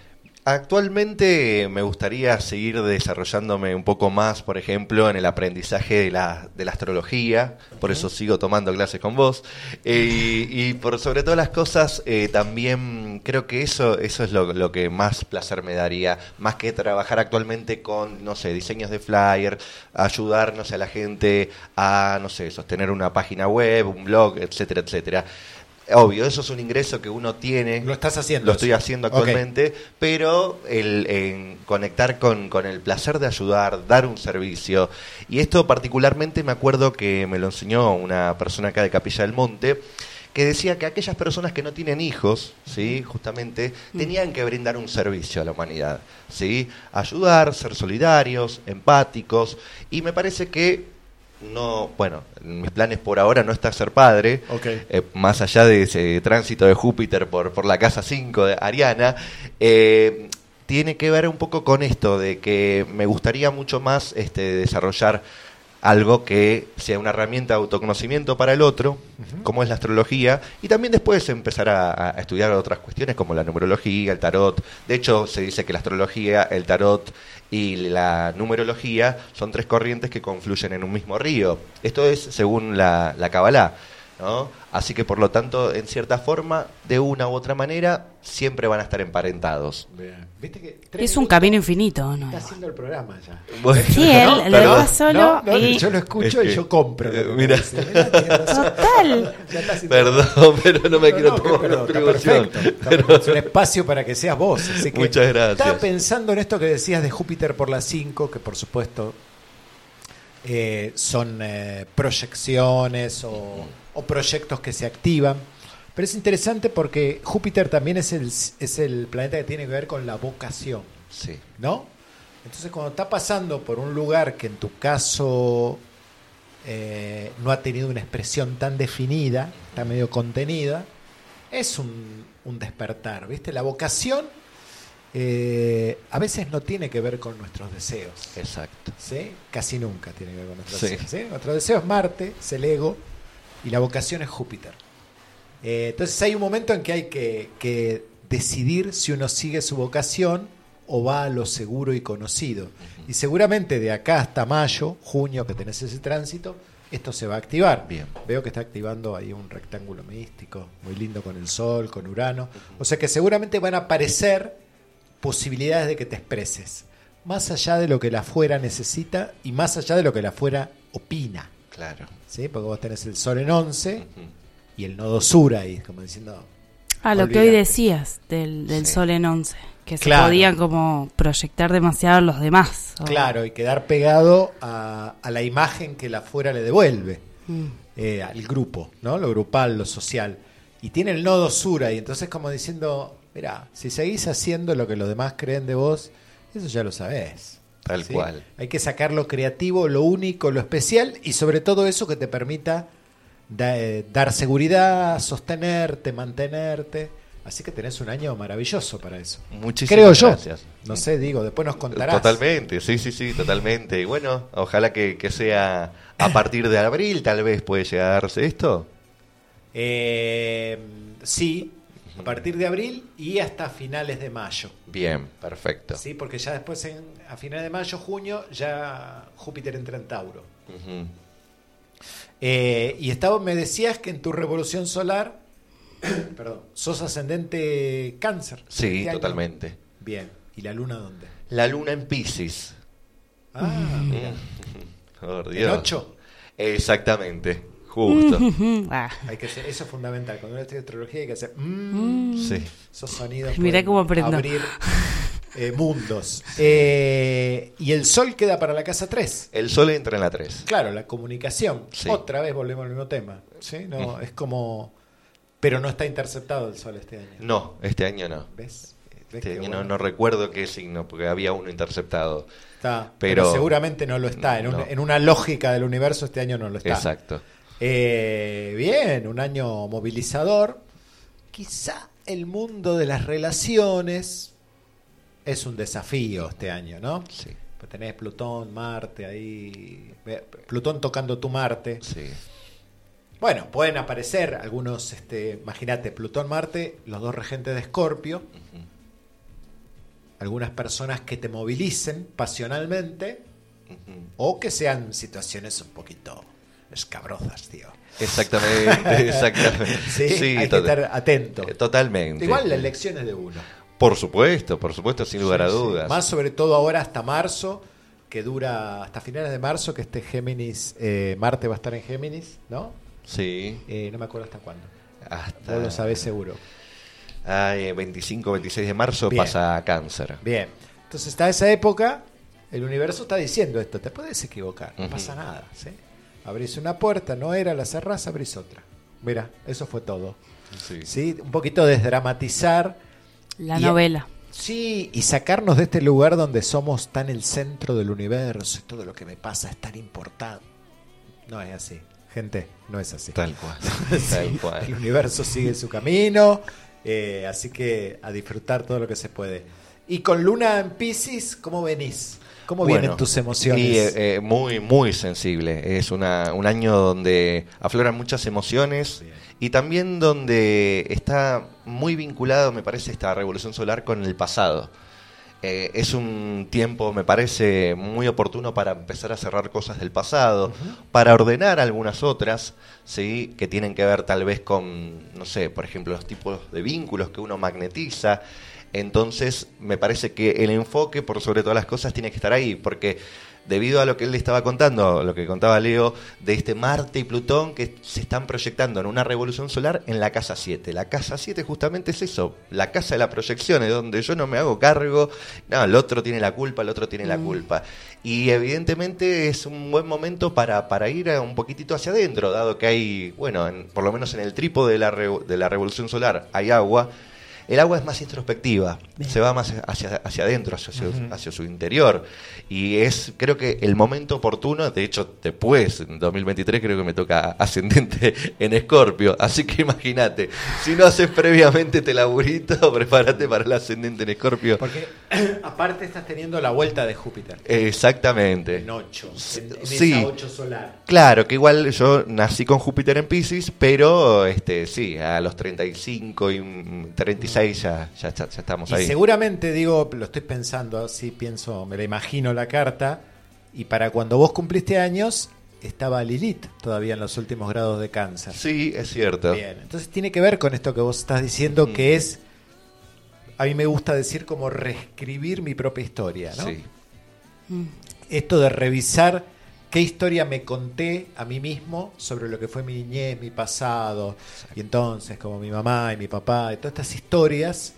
S8: Actualmente me gustaría seguir desarrollándome un poco más, por ejemplo, en el aprendizaje de la, de la astrología, por eso sigo tomando clases con vos, Eh, y, y por sobre todas las cosas, eh, también creo que eso, eso es lo, lo que más placer me daría, más que trabajar actualmente con, no sé, diseños de flyer, ayudar, no sé, a la gente a, no sé, sostener una página web, un blog, etcétera, etcétera. Obvio, eso es un ingreso que uno tiene.
S2: Lo estás haciendo
S8: Lo estoy haciendo actualmente, pero el en conectar con, con el placer de ayudar, dar un servicio. Y esto particularmente me acuerdo que me lo enseñó una persona acá de Capilla del Monte, que decía que aquellas personas que no tienen hijos, ¿sí? justamente, tenían que brindar un servicio a la humanidad. ¿sí? Ayudar, ser solidarios, empáticos. Y me parece que no, bueno, en mis planes por ahora no está ser padre, eh, más allá de ese tránsito de Júpiter por, por la casa 5 de Ariana, eh, tiene que ver un poco con esto, de que me gustaría mucho más este, desarrollar algo que sea una herramienta de autoconocimiento para el otro, como es la astrología, y también después empezar a, a estudiar otras cuestiones como la numerología, el tarot. De hecho, se dice que la astrología, el tarot y la numerología son tres corrientes que confluyen en un mismo río. Esto es según la, la Kabbalah. ¿No? Así que por lo tanto, en cierta forma, de una u otra manera, siempre van a estar emparentados.
S2: ¿Viste que tres
S3: es un camino infinito, ¿no?
S2: Está haciendo el programa ya.
S8: Bueno.
S3: Sí, él
S8: No,
S3: lo deja solo
S2: No, no,
S3: y...
S2: yo lo escucho
S8: Es
S2: y yo compro.
S8: eh, mira.
S3: Total.
S8: Perdón, pero no me
S2: No,
S8: quiero
S2: no,
S8: tomar
S2: que-
S8: una
S2: pero está perfecto, está perfecto. Es un espacio para que seas vos. así que
S8: Muchas gracias.
S2: Estaba pensando en esto que decías de Júpiter por las 5, que por supuesto eh, son eh, proyecciones o, o proyectos que se activan. Pero es interesante porque Júpiter también es el, es el planeta que tiene que ver con la vocación.
S8: Sí.
S2: ¿no? Entonces cuando está pasando por un lugar que en tu caso eh, no ha tenido una expresión tan definida, está medio contenida, es un, un despertar, ¿viste? La vocación eh, a veces no tiene que ver con nuestros deseos,
S8: Exacto.
S2: ¿sí? Casi nunca tiene que ver con nuestros
S8: Sí.
S2: deseos. ¿sí? Nuestro deseo es Marte, es el ego, y la vocación es Júpiter. Eh, entonces hay un momento en que hay que, que decidir si uno sigue su vocación o va a lo seguro y conocido. Y seguramente de acá hasta mayo, junio, que tenés ese tránsito, esto se va a activar.
S8: Bien.
S2: Veo que está activando ahí un rectángulo místico, muy lindo con el Sol, con Urano. O sea que seguramente van a aparecer posibilidades de que te expreses, más allá de lo que la afuera necesita y más allá de lo que la afuera opina.
S8: Claro.
S2: ¿sí? Porque vos tenés el Sol en 11 y el nodo sur ahí, como diciendo...
S3: Ah, lo que hoy decías del, del
S8: Sí.
S3: Sol en 11, que
S2: Claro.
S3: se podían como proyectar demasiado los demás. o-
S2: Claro, y quedar pegado a, a la imagen que la afuera le devuelve,
S3: Mm.
S2: eh, al grupo, ¿no? Lo grupal, lo social. Y tiene el nodo sur ahí, entonces como diciendo, mira, si seguís haciendo lo que los demás creen de vos, eso ya lo sabés.
S8: Tal
S2: ¿sí?
S8: cual.
S2: Hay que sacar lo creativo, lo único, lo especial y sobre todo eso que te permita da- eh, dar seguridad, sostenerte, mantenerte. Así que tenés un año maravilloso para eso.
S8: Muchísimas
S2: Creo yo.
S8: gracias.
S2: No sé, digo, después nos contarás.
S8: Totalmente, sí, sí, sí, totalmente. Y bueno, ojalá que, que sea a partir de abril, tal vez puede llegar a darse esto.
S2: Eh, sí, A partir de abril y hasta finales de mayo.
S8: Bien, perfecto.
S2: Sí, porque ya después, en, a finales de mayo, junio, ya Júpiter entra en Tauro. Eh, y estaba, me decías que en tu revolución solar, perdón, sos ascendente cáncer.
S8: Sí,
S2: Este año.
S8: totalmente.
S2: Bien. ¿Y la luna dónde?
S8: La luna en Pisces.
S2: Ah, mira.
S8: Por
S2: ¿En
S8: Dios.
S2: ocho?
S8: Exactamente, justo.
S3: Ah,
S2: Hay que hacer- eso es fundamental. Cuando uno estudia astrología hay que hacer mm,
S8: Sí.
S2: esos sonidos.
S3: Mirá cómo aprendo.
S2: Abrir eh, mundos. Eh, y el sol queda para la casa 3.
S8: El sol entra en la 3.
S2: Claro, la comunicación.
S8: Sí.
S2: Otra vez volvemos al mismo tema. ¿sí? No, es como. Pero no está interceptado el sol este año.
S8: No, este año no.
S2: ¿Ves? ¿Ves
S8: Este año
S2: bueno?
S8: no, no recuerdo qué signo, porque había uno interceptado.
S2: Está, pero,
S8: Pero-
S2: seguramente no lo está. En, un-
S8: No.
S2: en una lógica del universo este año no lo está.
S8: Exacto.
S2: Eh, bien, un año movilizador. Quizá el mundo de las relaciones es un desafío este año, ¿no?
S8: Sí.
S2: Pues tenés Plutón, Marte ahí. Plutón tocando tu Marte.
S8: Sí.
S2: Bueno, pueden aparecer algunos, este, imagínate, Plutón, Marte, los dos regentes de Escorpio. Algunas personas que te movilicen pasionalmente o que sean situaciones un poquito escabrosas, tío.
S8: Exactamente, exactamente.
S2: Sí, hay que estar atento.
S8: eh, Totalmente.
S2: Igual la elección es de uno.
S8: Por supuesto, por supuesto, sin lugar a
S2: Sí, sí.
S8: dudas.
S2: Más sobre todo ahora hasta marzo, que dura hasta finales de marzo, que este Géminis, eh, Marte va a estar en Géminis, ¿no?
S8: Sí.
S2: Eh, no me acuerdo hasta cuándo.
S8: Hasta
S2: Vos lo sabés seguro.
S8: Ay, 25, 26 de marzo
S2: Bien.
S8: pasa a cáncer.
S2: Bien. Entonces está esa época, el universo está diciendo esto, te puedes equivocar, no pasa nada. ¿sí? Abrís una puerta, no era, la cerrás, abrís otra. Mira, eso fue todo.
S8: Sí.
S2: ¿sí? Un poquito desdramatizar.
S3: la
S2: Y-
S3: novela.
S2: Sí, y sacarnos de este lugar donde somos tan el centro del universo, todo lo que me pasa es tan importante. No es así, gente, no es así.
S8: Tal cual.
S2: Sí,
S8: Tal
S2: El
S8: cual.
S2: universo sigue su camino, eh, así que a disfrutar todo lo que se puede. Y con Luna en Pisces, ¿cómo venís? ¿Cómo
S8: Bueno,
S2: vienen tus emociones?
S8: Y, eh, eh, muy, muy sensible. Es una, un año donde afloran muchas emociones
S2: Bien.
S8: y también donde está muy vinculado, me parece, esta revolución solar con el pasado. Eh, es un tiempo, me parece, muy oportuno para empezar a cerrar cosas del pasado, para ordenar algunas otras, ¿sí? que tienen que ver tal vez con, no sé, por ejemplo, los tipos de vínculos que uno magnetiza. Entonces, me parece que el enfoque, por sobre todas las cosas, tiene que estar ahí, porque debido a lo que él le estaba contando, lo que contaba Leo, de este Marte y Plutón que se están proyectando en una revolución solar en la casa 7. La casa 7 justamente es eso, la casa de la proyección, es donde yo no me hago cargo, no, el otro tiene la culpa, el otro tiene la culpa. Y evidentemente es un buen momento para, para ir a un poquitito hacia adentro, dado que hay, bueno, en- por lo menos en el trípode de la, revo- de la revolución solar hay agua. El agua es más introspectiva, se va más hacia, hacia adentro, hacia, hacia, hacia, su interior. Y es, creo que, el momento oportuno. De hecho, después, en 2023, creo que me toca ascendente en Escorpio. Así que imagínate, si no haces previamente te laburito, prepárate para el ascendente en Escorpio.
S2: Porque aparte estás teniendo la vuelta de Júpiter.
S8: Exactamente.
S2: En 8, en,
S8: sí.
S2: esa 8 solar.
S8: Claro, que igual yo nací con Júpiter en Pisces, pero este sí, a los 35 y 35 2006 ya, ya, estamos ahí.
S2: Seguramente, digo, lo estoy pensando, así pienso, me la imagino la carta. Y para cuando vos cumpliste años, estaba Lilith todavía en los últimos grados de cáncer.
S8: Sí, es cierto.
S2: Bien, entonces tiene que ver con esto que vos estás diciendo, que es, a mí me gusta decir como reescribir mi propia historia, ¿no?
S8: Sí.
S2: Esto de revisar qué historia me conté a mí mismo sobre lo que fue mi niñez, mi pasado, y entonces como mi mamá y mi papá, y todas estas historias.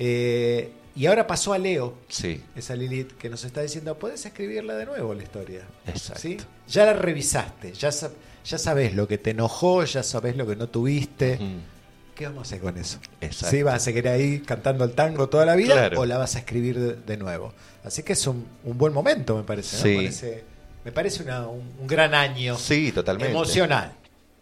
S2: Eh, y ahora pasó a Leo,
S8: Sí,
S2: esa Lilith, que nos está diciendo, puedes escribirla de nuevo la historia.
S8: Exacto.
S2: ¿Sí? Ya la revisaste, ya, sab- ya sabes lo que te enojó, ya sabes lo que no tuviste. ¿Qué vamos a hacer con eso?
S8: Exacto.
S2: ¿Sí? ¿Vas a seguir ahí cantando el tango toda la vida
S8: Claro.
S2: o la vas a escribir de, de nuevo? Así que es un, un buen momento, me parece. ¿no?
S8: Sí.
S2: Parece- me parece una- un, un gran año
S8: Sí, totalmente.
S2: emocional.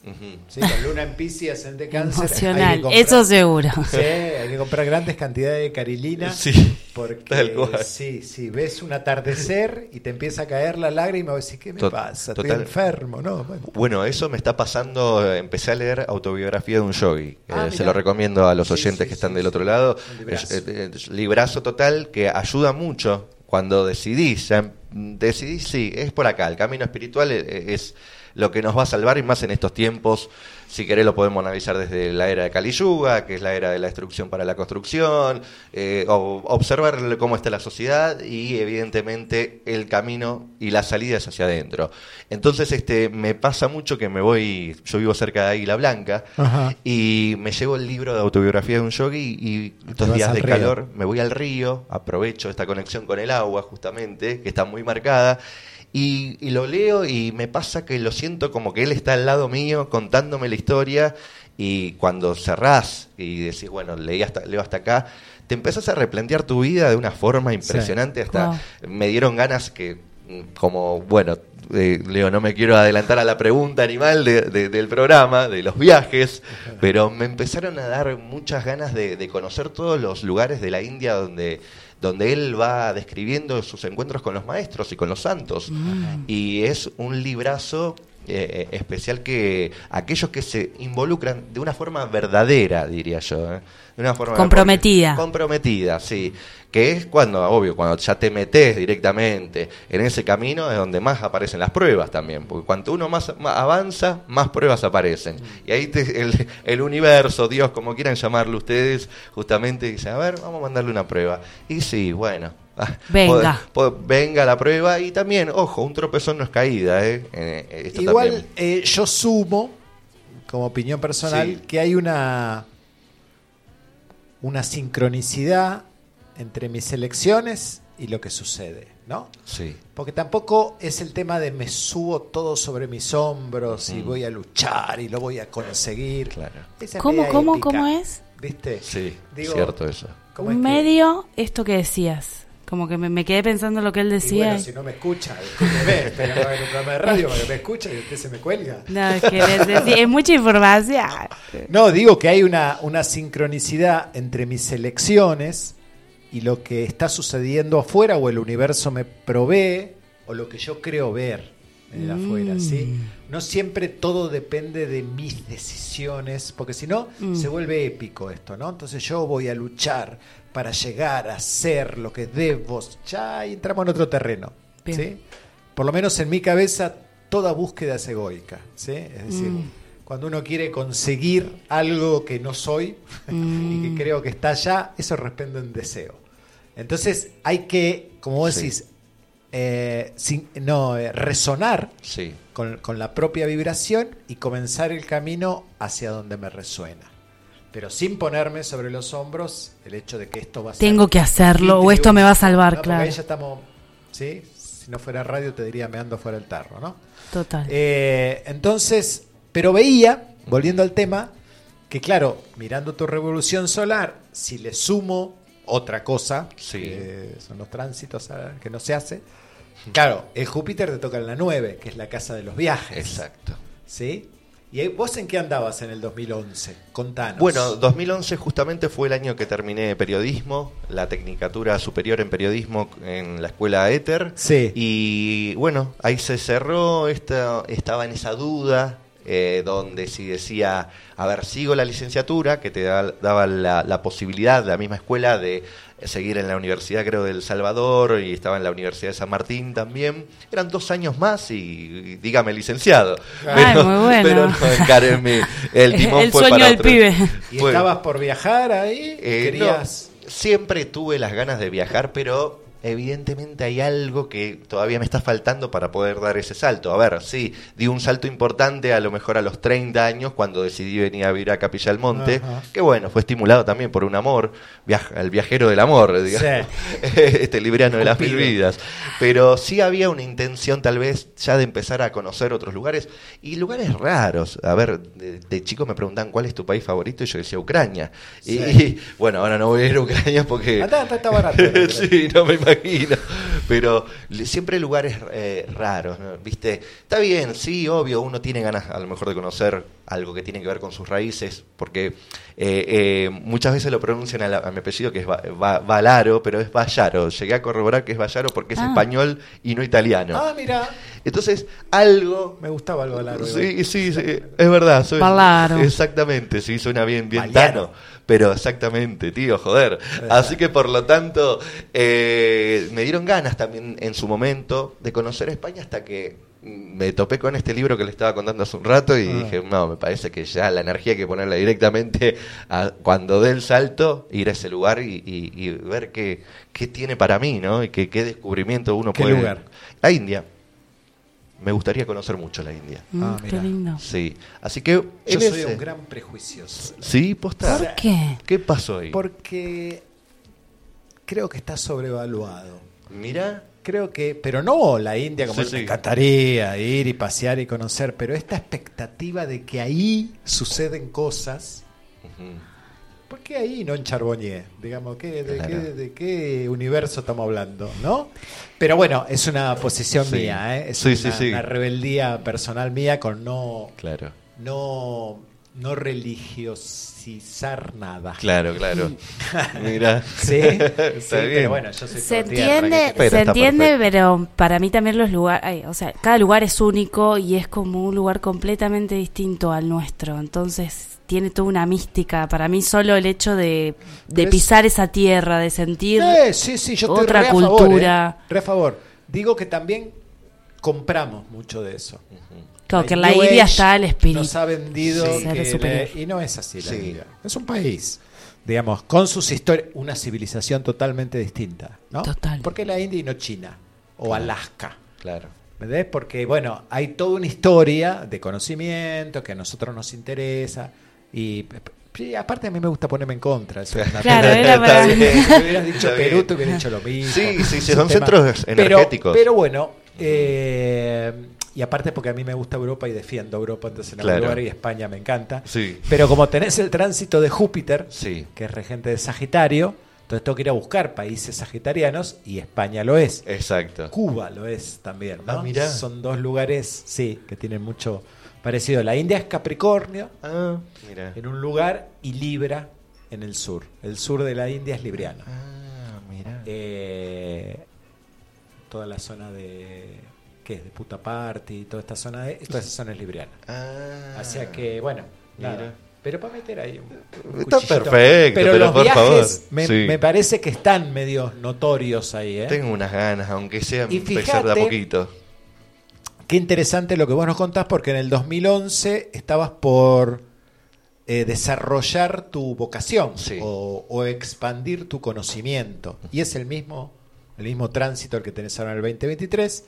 S2: Con luna en Pisces, ascendente cáncer.
S3: Emocional,
S2: comprar-
S3: eso seguro.
S2: Sí, hay que comprar grandes cantidades de carilina.
S8: Sí,
S2: Porque
S8: tal cual.
S2: sí, sí, ves un atardecer y te empieza a caer la lágrima y decís, ¿qué me
S8: Tot-
S2: pasa?
S8: total.
S2: Estoy enfermo, ¿no? Bueno,
S8: Bueno, eso me está pasando. eh, Empecé a leer autobiografía de un yogi.
S2: Ah,
S8: Eh, se
S2: mirá.
S8: lo recomiendo a los
S2: Sí,
S8: oyentes
S2: sí,
S8: que están
S2: sí,
S8: del otro lado.
S2: Librazo.
S8: Es, eh, es librazo total que ayuda mucho cuando decidís. ya, mm, decidís, sí, es por acá. El camino espiritual eh, es lo que nos va a salvar y más en estos tiempos. Si querés lo podemos analizar desde la era de Kali Yuga, que es la era de la destrucción para la construcción, eh, o observar cómo está la sociedad y evidentemente el camino y la salida es hacia adentro. Entonces este me pasa mucho que me voy, yo vivo cerca de Águila Blanca
S2: Ajá.
S8: y me llevo el libro de autobiografía de un yogi y estos días de
S2: río.
S8: calor me voy al río, aprovecho esta conexión con el agua justamente, que está muy marcada, y, y lo leo y me pasa que lo siento como que él está al lado mío contándome la historia y cuando cerrás y decís, bueno, leí hasta, leo hasta acá, te empezás a replantear tu vida de una forma impresionante, hasta
S3: Wow.
S8: me dieron ganas que, como, bueno, eh, Leo, no me quiero adelantar a la pregunta animal de- de- del programa, de los viajes, pero me empezaron a dar muchas ganas de, de conocer todos los lugares de la India donde, donde él va describiendo sus encuentros con los maestros y con los santos. Y es un librazo eh, eh, especial que aquellos que se involucran de una forma verdadera, diría yo, ¿eh? de una forma
S3: Comprometida.
S8: comprometida, sí, que es cuando, obvio, cuando ya te metes directamente en ese camino es donde más aparecen las pruebas también, porque cuanto uno más, más avanza, más pruebas aparecen. Y ahí te- el, el universo, Dios, como quieran llamarlo ustedes, justamente dice, a ver, vamos a mandarle una prueba. Y sí, bueno.
S3: Venga.
S8: venga la prueba y también, ojo, un tropezón no es caída, ¿eh? Eh, esto
S2: Igual eh, yo sumo, como opinión personal,
S8: Sí.
S2: que hay una, una sincronicidad entre mis elecciones y lo que sucede, ¿no?
S8: Sí.
S2: Porque tampoco es el tema de me subo todo sobre mis hombros y voy a luchar y lo voy a conseguir.
S8: Claro.
S2: Esa
S3: ¿Cómo, cómo,
S2: épica,
S3: cómo es?
S2: ¿Viste?
S8: Sí,
S2: Digo,
S8: cierto eso.
S2: ¿cómo es que-
S3: Medio esto que decías. Como que me, me quedé pensando lo que él
S2: Y
S3: decía.
S2: bueno, si no me escucha, escúcheme, no en un programa de radio porque me escucha y usted se me cuelga.
S3: No, es que necesi- es mucha información.
S2: No, digo que hay una, una sincronicidad entre mis elecciones y lo que está sucediendo afuera o el universo me provee o lo que yo creo ver en el afuera, ¿sí? No siempre todo depende de mis decisiones, porque si no
S3: Mm.
S2: se vuelve épico esto, ¿no? Entonces yo voy a luchar para llegar a ser lo que debo, ya entramos en otro terreno. ¿sí? Por lo menos en mi cabeza toda búsqueda es egoica, ¿sí? Es decir,
S3: Mm.
S2: cuando uno quiere conseguir algo que no soy y
S3: Mm.
S2: que creo que está allá, eso responde en deseo. Entonces hay que, como vos
S8: Sí.
S2: decís, eh, sin- no, eh, resonar
S8: Sí.
S2: con, con la propia vibración y comenzar el camino hacia donde me resuena. Pero sin ponerme sobre los hombros el hecho de que esto va a ser.
S3: Tengo que hacerlo, o esto me va a salvar,
S2: No,
S3: claro.
S2: ahí ya estamos. ¿sí? Si no fuera radio, te diría me ando fuera del tarro, ¿no?
S3: Total.
S2: Eh, entonces, pero veía, volviendo al tema, que claro, mirando tu revolución solar, si le sumo otra cosa,
S8: Sí.
S2: que son los tránsitos ah, que no se hace, claro, el Júpiter te toca en la 9, que es la casa de los viajes.
S8: Exacto.
S2: ¿Sí? ¿Y vos en qué andabas en el 2011? Contanos.
S8: Bueno, 2011 justamente fue el año que terminé periodismo, la tecnicatura superior en periodismo en la escuela Éter.
S2: Sí.
S8: Y bueno, ahí se cerró, esta, estaba en esa duda, eh, donde si decía, a ver, sigo la licenciatura, que te da- daba la, la posibilidad, la misma escuela, de seguir en la Universidad, creo, del Salvador, y estaba en la Universidad de San Martín también. Eran dos años más y, y dígame licenciado.
S3: Ay, muy bueno.
S8: Pero no, encáreme, el timón
S3: El
S8: fue
S3: sueño
S8: para
S3: del
S8: otro.
S3: pibe.
S2: ¿Y estabas por viajar ahí?
S8: eh,
S2: ¿Querías?
S8: no, siempre tuve las ganas de viajar, pero evidentemente hay algo que todavía me está faltando para poder dar ese salto. A ver, sí, di un salto importante a lo mejor a los 30 años cuando decidí venir a vivir a Capilla del Monte,
S2: Ajá.
S8: que bueno, fue estimulado también por un amor, viaja, el viajero del amor, digamos, este libriano de las mil vidas. Pero sí había una intención tal vez ya de empezar a conocer otros lugares y lugares raros. A ver, de, de chico me preguntaban cuál es tu país favorito y yo decía Ucrania. Y, bueno, ahora no voy a ir a Ucrania porque...
S2: Andá, está, está barato.
S8: sí, no me imagino. Pero siempre lugares eh, raros, ¿no? ¿viste? Está bien, sí, obvio, uno tiene ganas a lo mejor de conocer algo que tiene que ver con sus raíces, porque eh, eh, muchas veces lo pronuncian a, la- a mi apellido que es Va- Va- Valaro, pero es Vallaro. Llegué a corroborar que es Vallaro porque es
S3: Ah.
S8: español y no italiano.
S2: Ah, mira,
S8: Entonces, algo
S2: me gustaba algo largo.
S8: Sí, sí, sí, es verdad. soy-
S3: Valaro.
S8: Exactamente, sí, suena bien, bien
S2: Valiano.
S8: tano. Pero exactamente, tío, joder. Así que por lo tanto, eh, me dieron ganas también en su momento de conocer España hasta que me topé con este libro que le estaba contando hace un rato y
S2: Ah.
S8: dije, no, me parece que ya la energía hay que ponerla directamente a cuando dé el salto, ir a ese lugar y, y- y ver qué, qué tiene para mí, ¿no? Y qué, qué descubrimiento uno
S2: ¿Qué
S8: puede...
S2: lugar?
S8: La India. Me gustaría conocer mucho la India.
S3: Mm,
S2: Ah,
S3: qué
S2: mira.
S3: lindo.
S8: Sí, así que
S2: Yo
S8: en
S2: soy
S8: ese-
S2: un gran prejuicioso.
S8: Sí, posta.
S3: ¿Por qué?
S8: ¿Qué pasó ahí?
S2: Porque creo que está sobrevaluado.
S8: Mira,
S2: Creo que, pero no la India como
S8: Sí,
S2: me
S8: sí.
S2: encantaría ir y pasear y conocer, pero esta expectativa de que ahí suceden cosas,
S8: Ujú.
S2: ¿Por qué ahí no en Charbonnier? Digamos, ¿qué, de,
S8: Claro.
S2: qué, ¿de qué universo estamos hablando? ¿no? Pero bueno, es una posición
S8: Sí.
S2: mía, ¿eh? es
S8: Sí,
S2: una,
S8: sí, sí.
S2: una rebeldía personal mía con no,
S8: claro,
S2: no, no religiosizar nada.
S8: claro, claro. Mira,
S2: Sí,
S8: está
S2: sí,
S8: bien.
S2: pero bueno, yo soy
S3: Se
S2: tierra,
S3: entiende,
S2: ¿qué
S8: Pero
S3: se entiende,
S8: perfecto.
S3: pero para mí también los lugares, o sea, cada lugar es único y es como un lugar completamente distinto al nuestro, entonces tiene toda una mística. Para mí solo el hecho de, pisar esa tierra, de sentir
S2: Eh, sí, sí, yo estoy
S3: otra
S2: re a favor,
S3: cultura.
S2: eh, re a favor. Digo que también compramos mucho de eso.
S3: Claro, que en
S2: La
S3: India
S2: Age
S3: está el espíritu.
S2: Nos ha vendido
S3: Sí.
S2: que y no es así la
S8: Sí.
S2: India. Es un país, digamos, con sus historias, una civilización totalmente distinta, ¿no?
S3: Total.
S2: ¿Por qué la India y no China o Alaska?
S8: Claro.
S2: ¿Me entendés? Porque, bueno, hay toda una historia de conocimiento que a nosotros nos interesa y... sí, aparte a mí me gusta ponerme en contra. eso es una-
S3: Claro, era
S8: Está
S3: para-
S8: bien.
S2: si hubieras dicho Perú, te hubiera dicho lo mismo.
S8: Sí, sí, son centros
S2: Pero-
S8: energéticos.
S2: Pero, bueno, eh, y aparte porque a mí me gusta Europa y defiendo Europa, entonces en algún
S8: Claro.
S2: lugar y España me encanta.
S8: Sí.
S2: Pero como tenés el tránsito de Júpiter,
S8: Sí.
S2: que es regente de Sagitario, entonces tengo que ir a buscar países sagitarianos y España lo es.
S8: Exacto.
S2: Cuba lo es también, ¿no?
S8: Ah, mirá.
S2: Son dos lugares, sí, que tienen mucho parecido. La India es Capricornio
S8: Ah, mira.
S2: en un lugar y Libra en el sur. El sur de la India es libriano.
S8: Ah, mira.
S2: Eh, toda la zona de ¿qué es? de Puta Party, toda esta zona de toda esa zona es libriana.
S8: Ah.
S2: O sea que bueno, nada.
S8: Mira.
S2: Pero para meter ahí un, un
S8: Está
S2: cuchillito.
S8: perfecto, pero
S2: los
S8: por
S2: viajes
S8: favor,
S2: Me,
S8: sí.
S2: me parece que están medio notorios ahí, ¿eh?
S8: Tengo unas ganas, aunque sea
S2: Y
S8: empezar de a poquito.
S2: Qué interesante lo que vos nos contás, porque en el 2011 estabas por eh, desarrollar tu vocación
S8: Sí.
S2: o, o expandir tu conocimiento. Y es el mismo, el mismo tránsito el que tenés ahora en el 2023.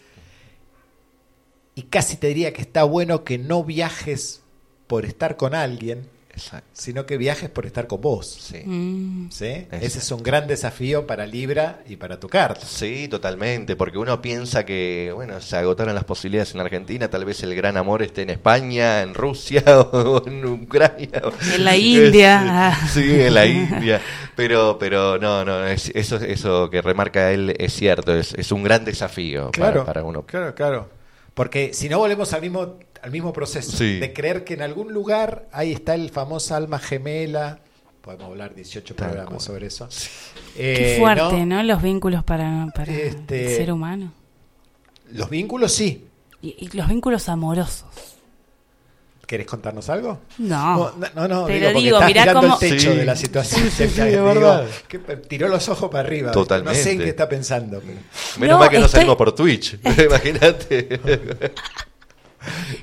S2: Y casi te diría que está bueno que no viajes por estar con alguien,
S8: Exacto.
S2: sino que viajes por estar con vos.
S8: Sí.
S3: Mm.
S2: ¿sí? Ese es un gran desafío para Libra y para tu carta.
S8: Sí, totalmente, porque uno piensa que, bueno, se agotaron las posibilidades en Argentina, tal vez el gran amor esté en España, en Rusia o en Ucrania.
S3: En la India.
S8: Sí, en la India. Pero, pero no, no, es- eso, eso que remarca él es cierto, es, es un gran desafío para-
S2: Claro,
S8: para, uno.
S2: claro, claro. Porque si no volvemos al mismo, al mismo proceso
S8: Sí.
S2: de creer que en algún lugar ahí está el famoso alma gemela. Podemos hablar 18
S8: Tal
S2: programas
S8: cual.
S2: sobre eso.
S3: Qué
S2: Eh,
S3: fuerte,
S2: ¿no?
S3: ¿no? Los vínculos para, para
S2: Este-
S3: el ser humano.
S2: Los vínculos sí.
S3: Y, y los vínculos amorosos.
S2: ¿Querés contarnos algo?
S3: No.
S2: no, no, no,
S3: Pero digo,
S2: estás
S3: mirá
S2: mirando
S3: cómo-
S2: el techo
S8: Sí.
S2: de la situación.
S8: Sí, sí, sí,
S2: Digo,
S8: es verdad.
S2: que tiró los ojos para arriba.
S8: Totalmente.
S2: No sé en qué está pensando. pero-
S8: Menos
S3: No,
S8: mal que no salimos por Twitch, imagínate.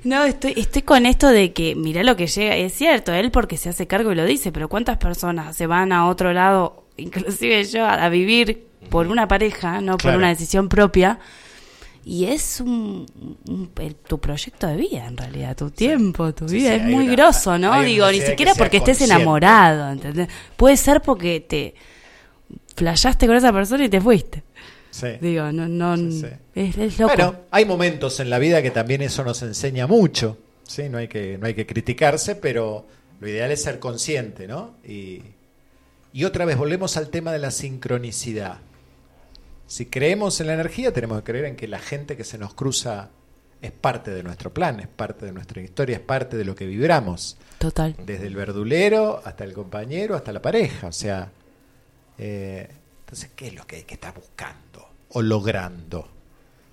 S3: No, estoy, estoy con esto de que, mirá lo que llega, es cierto, él porque se hace cargo y lo dice, pero ¿cuántas personas se van a otro lado, inclusive yo, a, a vivir por una pareja, no por una decisión propia? Y es un, un- tu proyecto de vida, en realidad, tu tiempo, tu
S2: Sí,
S3: vida,
S2: sí,
S3: es muy
S2: una-
S3: grosso, ¿no? Digo, ni siquiera porque estés enamorado, ¿entendés? Puede ser porque te flashaste con esa persona y te fuiste.
S2: Sí.
S3: Digo, no, no,
S2: Sí, sí.
S3: Es, es loco.
S2: Bueno, hay momentos en la vida que también eso nos enseña mucho. Sí, no hay que, no hay que criticarse, pero lo ideal es ser consciente, ¿no? Y, y otra vez volvemos al tema de la sincronicidad. Si creemos en la energía, tenemos que creer en que la gente que se nos cruza es parte de nuestro plan, es parte de nuestra historia, es parte de lo que vibramos.
S3: Total.
S2: Desde el verdulero hasta el compañero, hasta la pareja. O sea, eh, entonces, ¿qué es lo que hay que estar buscando o logrando?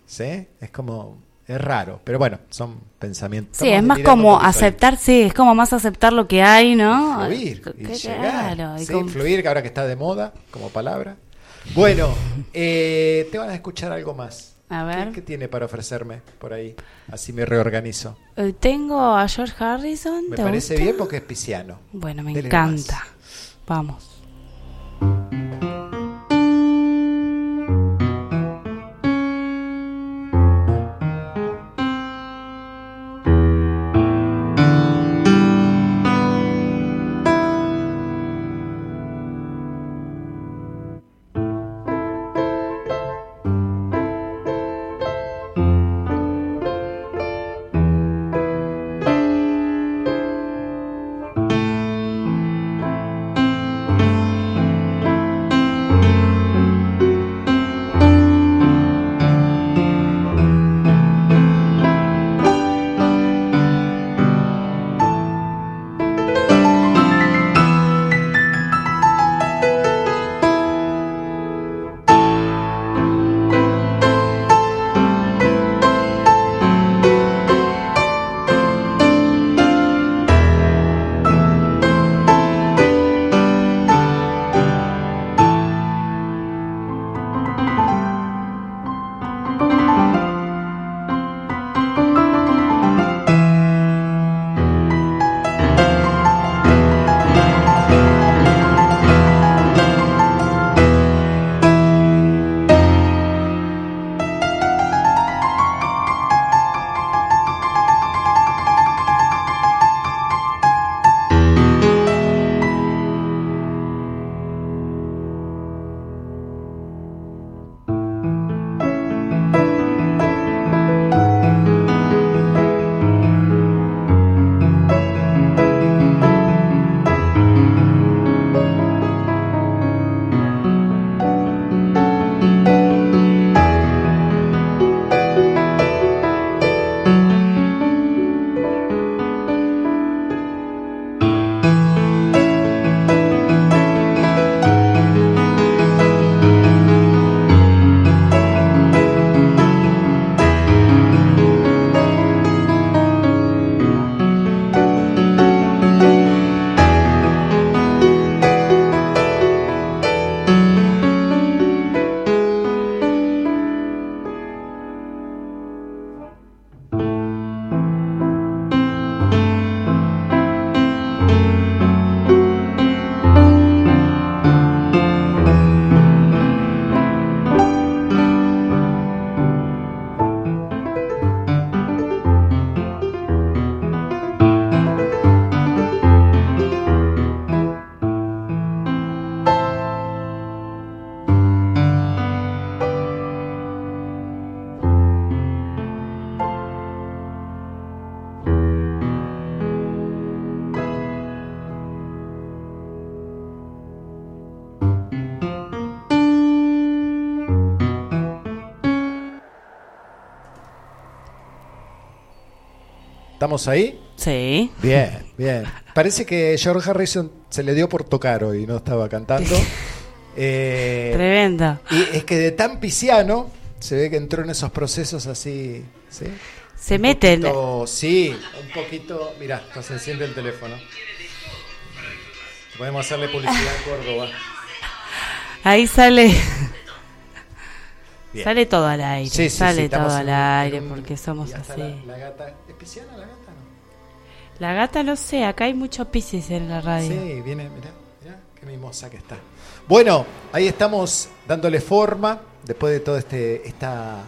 S2: ¿Sí? Es como, es raro, pero bueno, son pensamientos.
S3: Sí, es más como aceptar, sí, es como más aceptar lo que hay, ¿no?
S2: Fluir y llegar.
S3: claro, y
S2: Sí,
S3: con-
S2: fluir, que ahora que está de moda como palabra. Bueno, eh, te van a escuchar algo más.
S3: A ver.
S2: ¿Qué, qué tiene para ofrecerme por ahí? Así me reorganizo.
S3: Eh, Tengo a George Harrison.
S2: Me
S3: ¿te
S2: parece
S3: gusta?
S2: bien porque es pisciano.
S3: Bueno, me
S2: Dele
S3: encanta. Vamos.
S2: ¿Estamos ahí?
S3: Sí.
S2: Bien, bien. Parece que George Harrison se le dio por tocar hoy, no estaba cantando. Eh,
S3: Tremenda.
S2: Y es que de tan pisciano se ve que entró en esos procesos así, ¿sí?
S3: Se meten.
S2: Poquito- sí, un poquito. Mirá, no se enciende el teléfono. Podemos hacerle publicidad a Córdoba.
S3: Ahí sale.
S2: Bien.
S3: Sale todo al aire.
S2: Sí, sí,
S3: sale
S2: sí,
S3: todo al
S2: un-
S3: aire
S2: un-
S3: porque somos así.
S2: La, la gata, ¿es pisciana la gata?
S3: La gata no sé, acá hay muchos piscis en la radio.
S2: Sí, viene, mirá, mirá, qué mimosa que está. Bueno, ahí estamos dándole forma, después de todo este, esta,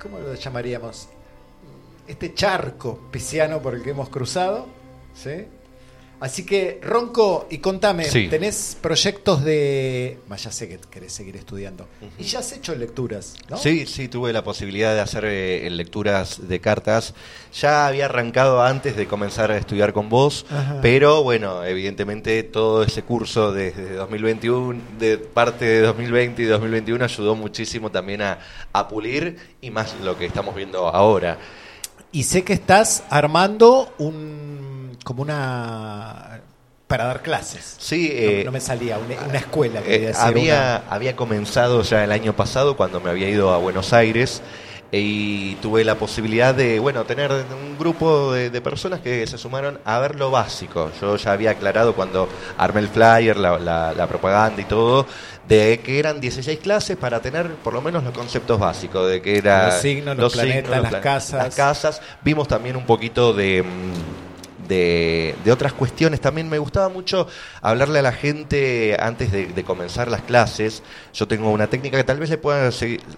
S2: ¿cómo lo llamaríamos? Este charco pisciano por el que hemos cruzado, ¿sí? Así que, Ronco, y contame,
S8: Sí.
S2: ¿tenés proyectos de... Bah, ya sé que querés seguir estudiando. Y ya has hecho lecturas, ¿no?
S8: Sí, sí, tuve la posibilidad de hacer eh, lecturas de cartas. Ya había arrancado antes de comenzar a estudiar con vos,
S2: Ajá.
S8: pero bueno, evidentemente todo ese curso desde 2021, de parte de 2020 y 2021 ayudó muchísimo también a, a pulir y más lo que estamos viendo ahora.
S2: Y sé que estás armando un... como una... para dar clases.
S8: Sí,
S2: No-
S8: eh,
S2: no, me salía, una, una escuela.
S8: Eh,
S2: quería decir,
S8: había, había comenzado ya el año pasado cuando me había ido a Buenos Aires eh, y tuve la posibilidad de bueno tener un grupo de, de personas que se sumaron a ver lo básico. Yo ya había aclarado cuando armé el flyer, la, la- la propaganda y todo, de que eran 16 clases para tener por lo menos los conceptos básicos, de que era
S2: Los signos, los planetas, las casas.
S8: las casas. Vimos también un poquito de... mm, de, de otras cuestiones. También me gustaba mucho hablarle a la gente antes de, de comenzar las clases. Yo tengo una técnica que tal vez le pueda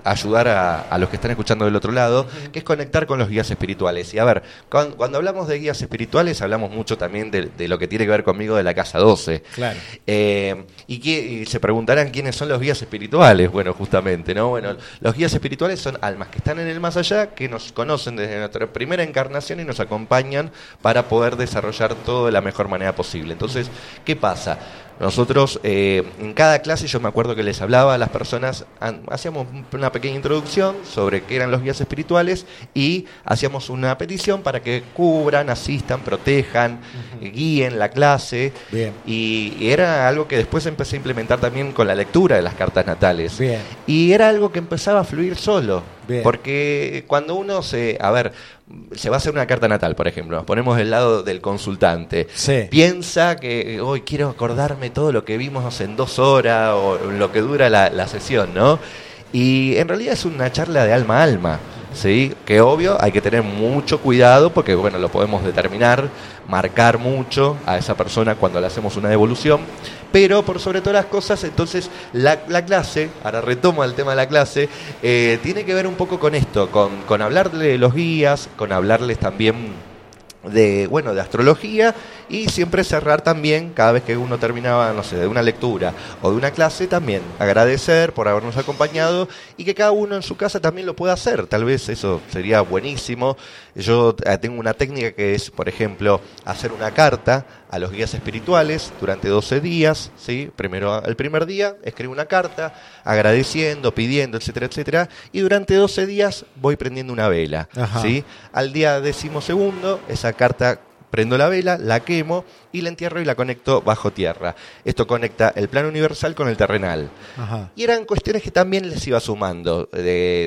S8: ayudar a, a los que están escuchando del otro lado, que es conectar con los guías espirituales. Y a ver, cuan- cuando, hablamos de guías espirituales, hablamos mucho también de, de lo que tiene que ver conmigo de la casa 12.
S2: Claro.
S8: Eh, y, que, y se preguntarán quiénes son los guías espirituales. Bueno, justamente, ¿no? Bueno, los guías espirituales son almas que están en el más allá, que nos conocen desde nuestra primera encarnación y nos acompañan para poder desarrollar todo de la mejor manera posible. Entonces, ¿qué pasa? Nosotros eh, en cada clase yo me acuerdo que les hablaba a las personas, hacíamos una pequeña introducción sobre qué eran los guías espirituales y hacíamos una petición para que cubran, asistan, protejan, guíen la clase.
S2: Bien.
S8: Y, y era algo que después empecé a implementar también con la lectura de las cartas natales.
S2: Bien.
S8: Y era algo que empezaba a fluir solo.
S2: Bien.
S8: Porque cuando uno se. A ver, se va a hacer una carta natal, por ejemplo. Nos ponemos del lado del consultante.
S2: Sí.
S8: Piensa que hoy quiero acordarme todo lo que vimos en dos horas o lo que dura la, la sesión, ¿no? Y en realidad es una charla de alma a alma. ¿Sí? Que obvio hay que tener mucho cuidado porque, bueno, lo podemos determinar, marcar mucho a esa persona cuando le hacemos una devolución, pero por sobre todas las cosas, entonces la, la clase, ahora retomo el tema de la clase, eh, tiene que ver un poco con esto, con, con hablarle de los guías, con hablarles también de bueno de astrología y siempre cerrar también cada vez que uno terminaba no sé de una lectura o de una clase también agradecer por habernos acompañado y que cada uno en su casa también lo pueda hacer. Tal vez eso sería buenísimo. Yo eh, tengo una técnica que es por ejemplo hacer una carta a los guías espirituales durante 12 días sí primero el primer día escribo una carta agradeciendo pidiendo etcétera etcétera y durante 12 días voy prendiendo una vela
S2: Ajá.
S8: sí al día decimosegundo, esa carta prendo la vela, la quemo y la entierro y la conecto bajo tierra. Esto conecta el plano universal con el terrenal.
S2: Ajá.
S8: Y eran cuestiones que también les iba sumando de,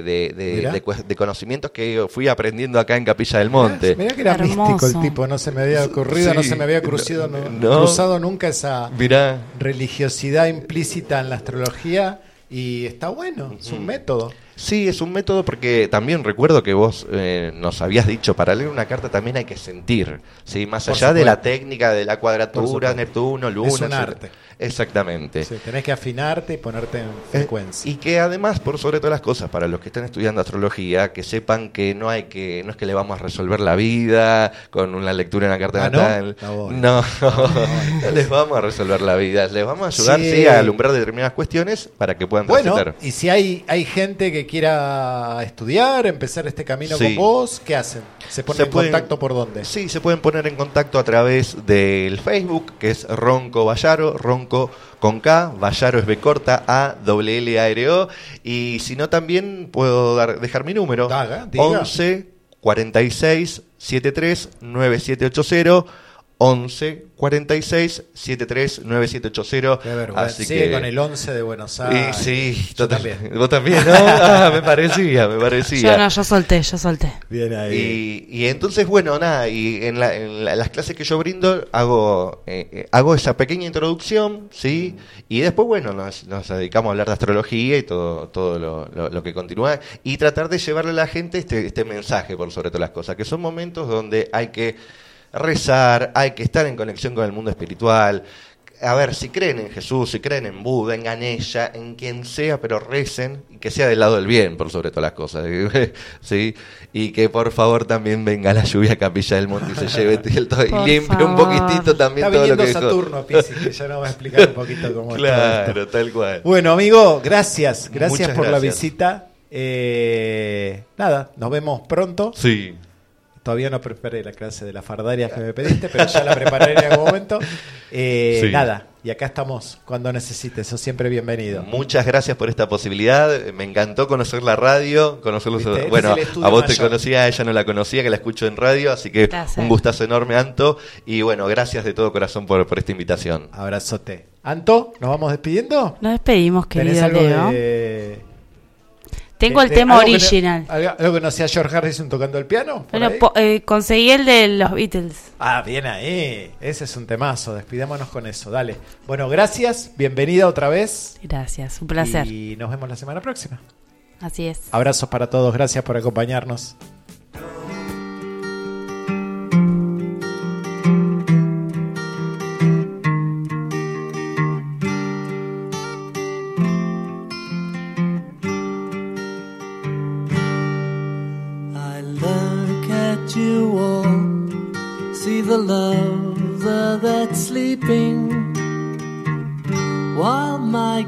S8: de- de-
S2: Mirá.
S8: de conocimientos que fui aprendiendo acá en Capilla del Monte.
S2: Mirá que era
S3: Hermoso.
S2: místico el tipo, no se me había ocurrido,
S8: Sí,
S2: no se me había crucido,
S8: no,
S2: cruzado nunca esa
S8: Mirá,
S2: religiosidad implícita en la astrología y está bueno, es un método.
S8: Sí, es un método porque también recuerdo que vos eh, nos habías dicho, para leer una carta también hay que sentir, ¿sí? más
S2: Por
S8: allá de la técnica de la cuadratura. Neptuno, Luna.
S2: Es un arte.
S8: Exactamente.
S2: Sí, tenés que afinarte y ponerte en
S8: Eh,
S2: frecuencia.
S8: y que además, por sobre todas las cosas, para los que están estudiando astrología, que sepan que no hay que, no es que le vamos a resolver la vida con una lectura en la carta
S2: Ah, ¿no?
S8: natal.
S2: Ah, bueno.
S8: No, no les vamos a resolver la vida, les vamos a ayudar
S2: Sí.
S8: sí, a alumbrar determinadas cuestiones para que puedan
S2: Bueno,
S8: transitar.
S2: y si hay, hay gente que quiera estudiar, empezar este camino con vos, ¿qué hacen? ¿Se ponen
S8: Se
S2: en
S8: pueden-
S2: contacto por dónde?
S8: Sí, se pueden poner en contacto a través del Facebook, que es Ronco Vallaro, Ronco con K, Vallaro es B corta, A, W L A R O, y si no también puedo dar, dejar mi número,
S2: Daga, diga.
S8: 11 46 73 9780, 11 46 73 9780.
S2: Qué vergüenza.
S8: Así
S2: Sigue
S8: que
S2: con el 11 de Buenos
S8: y
S2: Aires.
S8: sí,
S2: Yo también.
S8: Vos también, ¿no? Ah, me parecía, me parecía.
S3: Yo no, yo solté, yo solté.
S2: Bien ahí.
S8: Y, y entonces, bueno, nada, y en, la- en la- las clases que yo brindo hago, eh, eh, hago esa pequeña introducción, ¿sí? Y después, bueno, nos, nos dedicamos a hablar de astrología y todo, todo lo, lo- lo que continúa y tratar de llevarle a la gente este, este mensaje por sobre todas las cosas, que son momentos donde hay que rezar, hay que estar en conexión con el mundo espiritual. a ver, si creen en Jesús, si creen en Buda, en Ganesha, en quien sea, pero recen y que sea del lado del bien, por sobre todas las cosas. ¿sí? Y que por favor también venga la lluvia a Capilla del Monte y se lleve el todo y limpie un poquitito también
S2: Está
S8: todo lo
S2: viniendo
S8: que.
S2: Saturno Pisces, que ya nos va a explicar un poquito cómo.
S8: Claro, tal cual.
S2: Bueno, amigo, gracias. Gracias
S8: Muchas
S2: por la visita. Eh, nada, nos vemos pronto.
S8: Sí.
S2: Todavía no preparé la clase de las fardarias que me pediste, pero ya la prepararé en algún momento. Eh,
S8: Sí.
S2: Nada, y acá estamos cuando necesites. Sos siempre bienvenido.
S8: Muchas gracias por esta posibilidad. Me encantó conocer la radio, conocerlos. Bueno, a vos te
S2: mayor.
S8: conocía, a ella no la conocía, que la escucho en radio, así que un gustazo enorme, Anto. Y bueno, gracias de todo corazón por, por esta invitación.
S2: Abrazote. Anto, ¿nos vamos despidiendo?
S3: Nos despedimos,
S2: ¿Tenés
S3: querido
S2: algo
S3: Leo.
S2: de,
S3: Tengo
S2: de-
S3: el
S2: de-
S3: tema
S2: algo que no-
S3: original.
S2: algo, que no sea George Harrison tocando el piano?
S3: Bueno, eh, conseguí el de los Beatles.
S2: Ah, bien ahí. Ese es un temazo. Despidémonos con eso. Dale. Bueno, gracias. Bienvenida otra vez.
S3: Gracias, un placer.
S2: Y nos vemos la semana próxima.
S3: Así es.
S2: Abrazos para todos. Gracias por acompañarnos.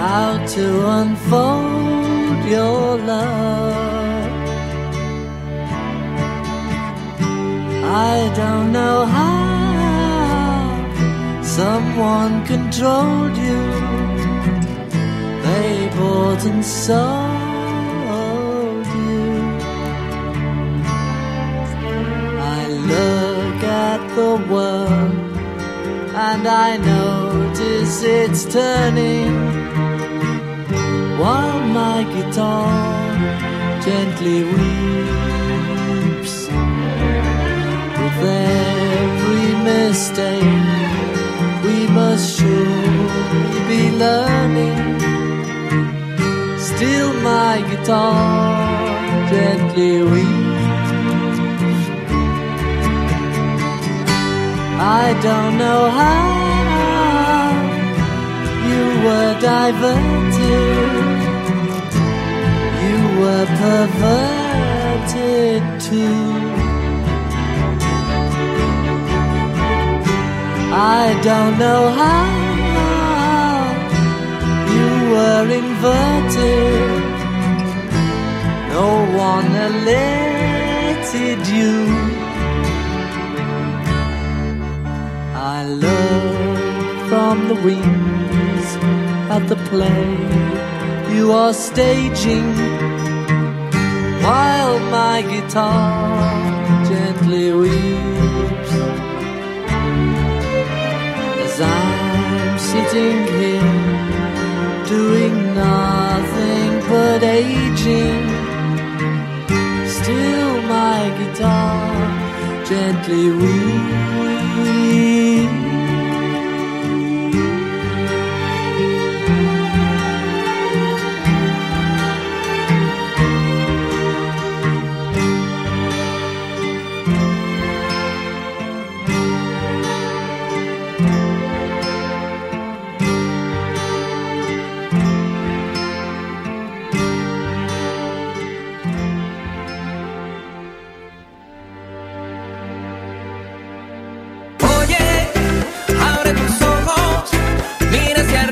S4: how to unfold your love. I don't know how someone controlled you. They bought and sold you. I look at the world and I notice it's turning while my guitar gently weeps. With every mistake, we must surely be learning. Still, my guitar gently weeps. I don't know how you were diverted, you were perverted too. I don't know how you were inverted. No one alerted you. I look from the wings at the play you are staging while my guitar gently weeps as I'm sitting here doing nothing but aging. Still, my guitar gently weeps.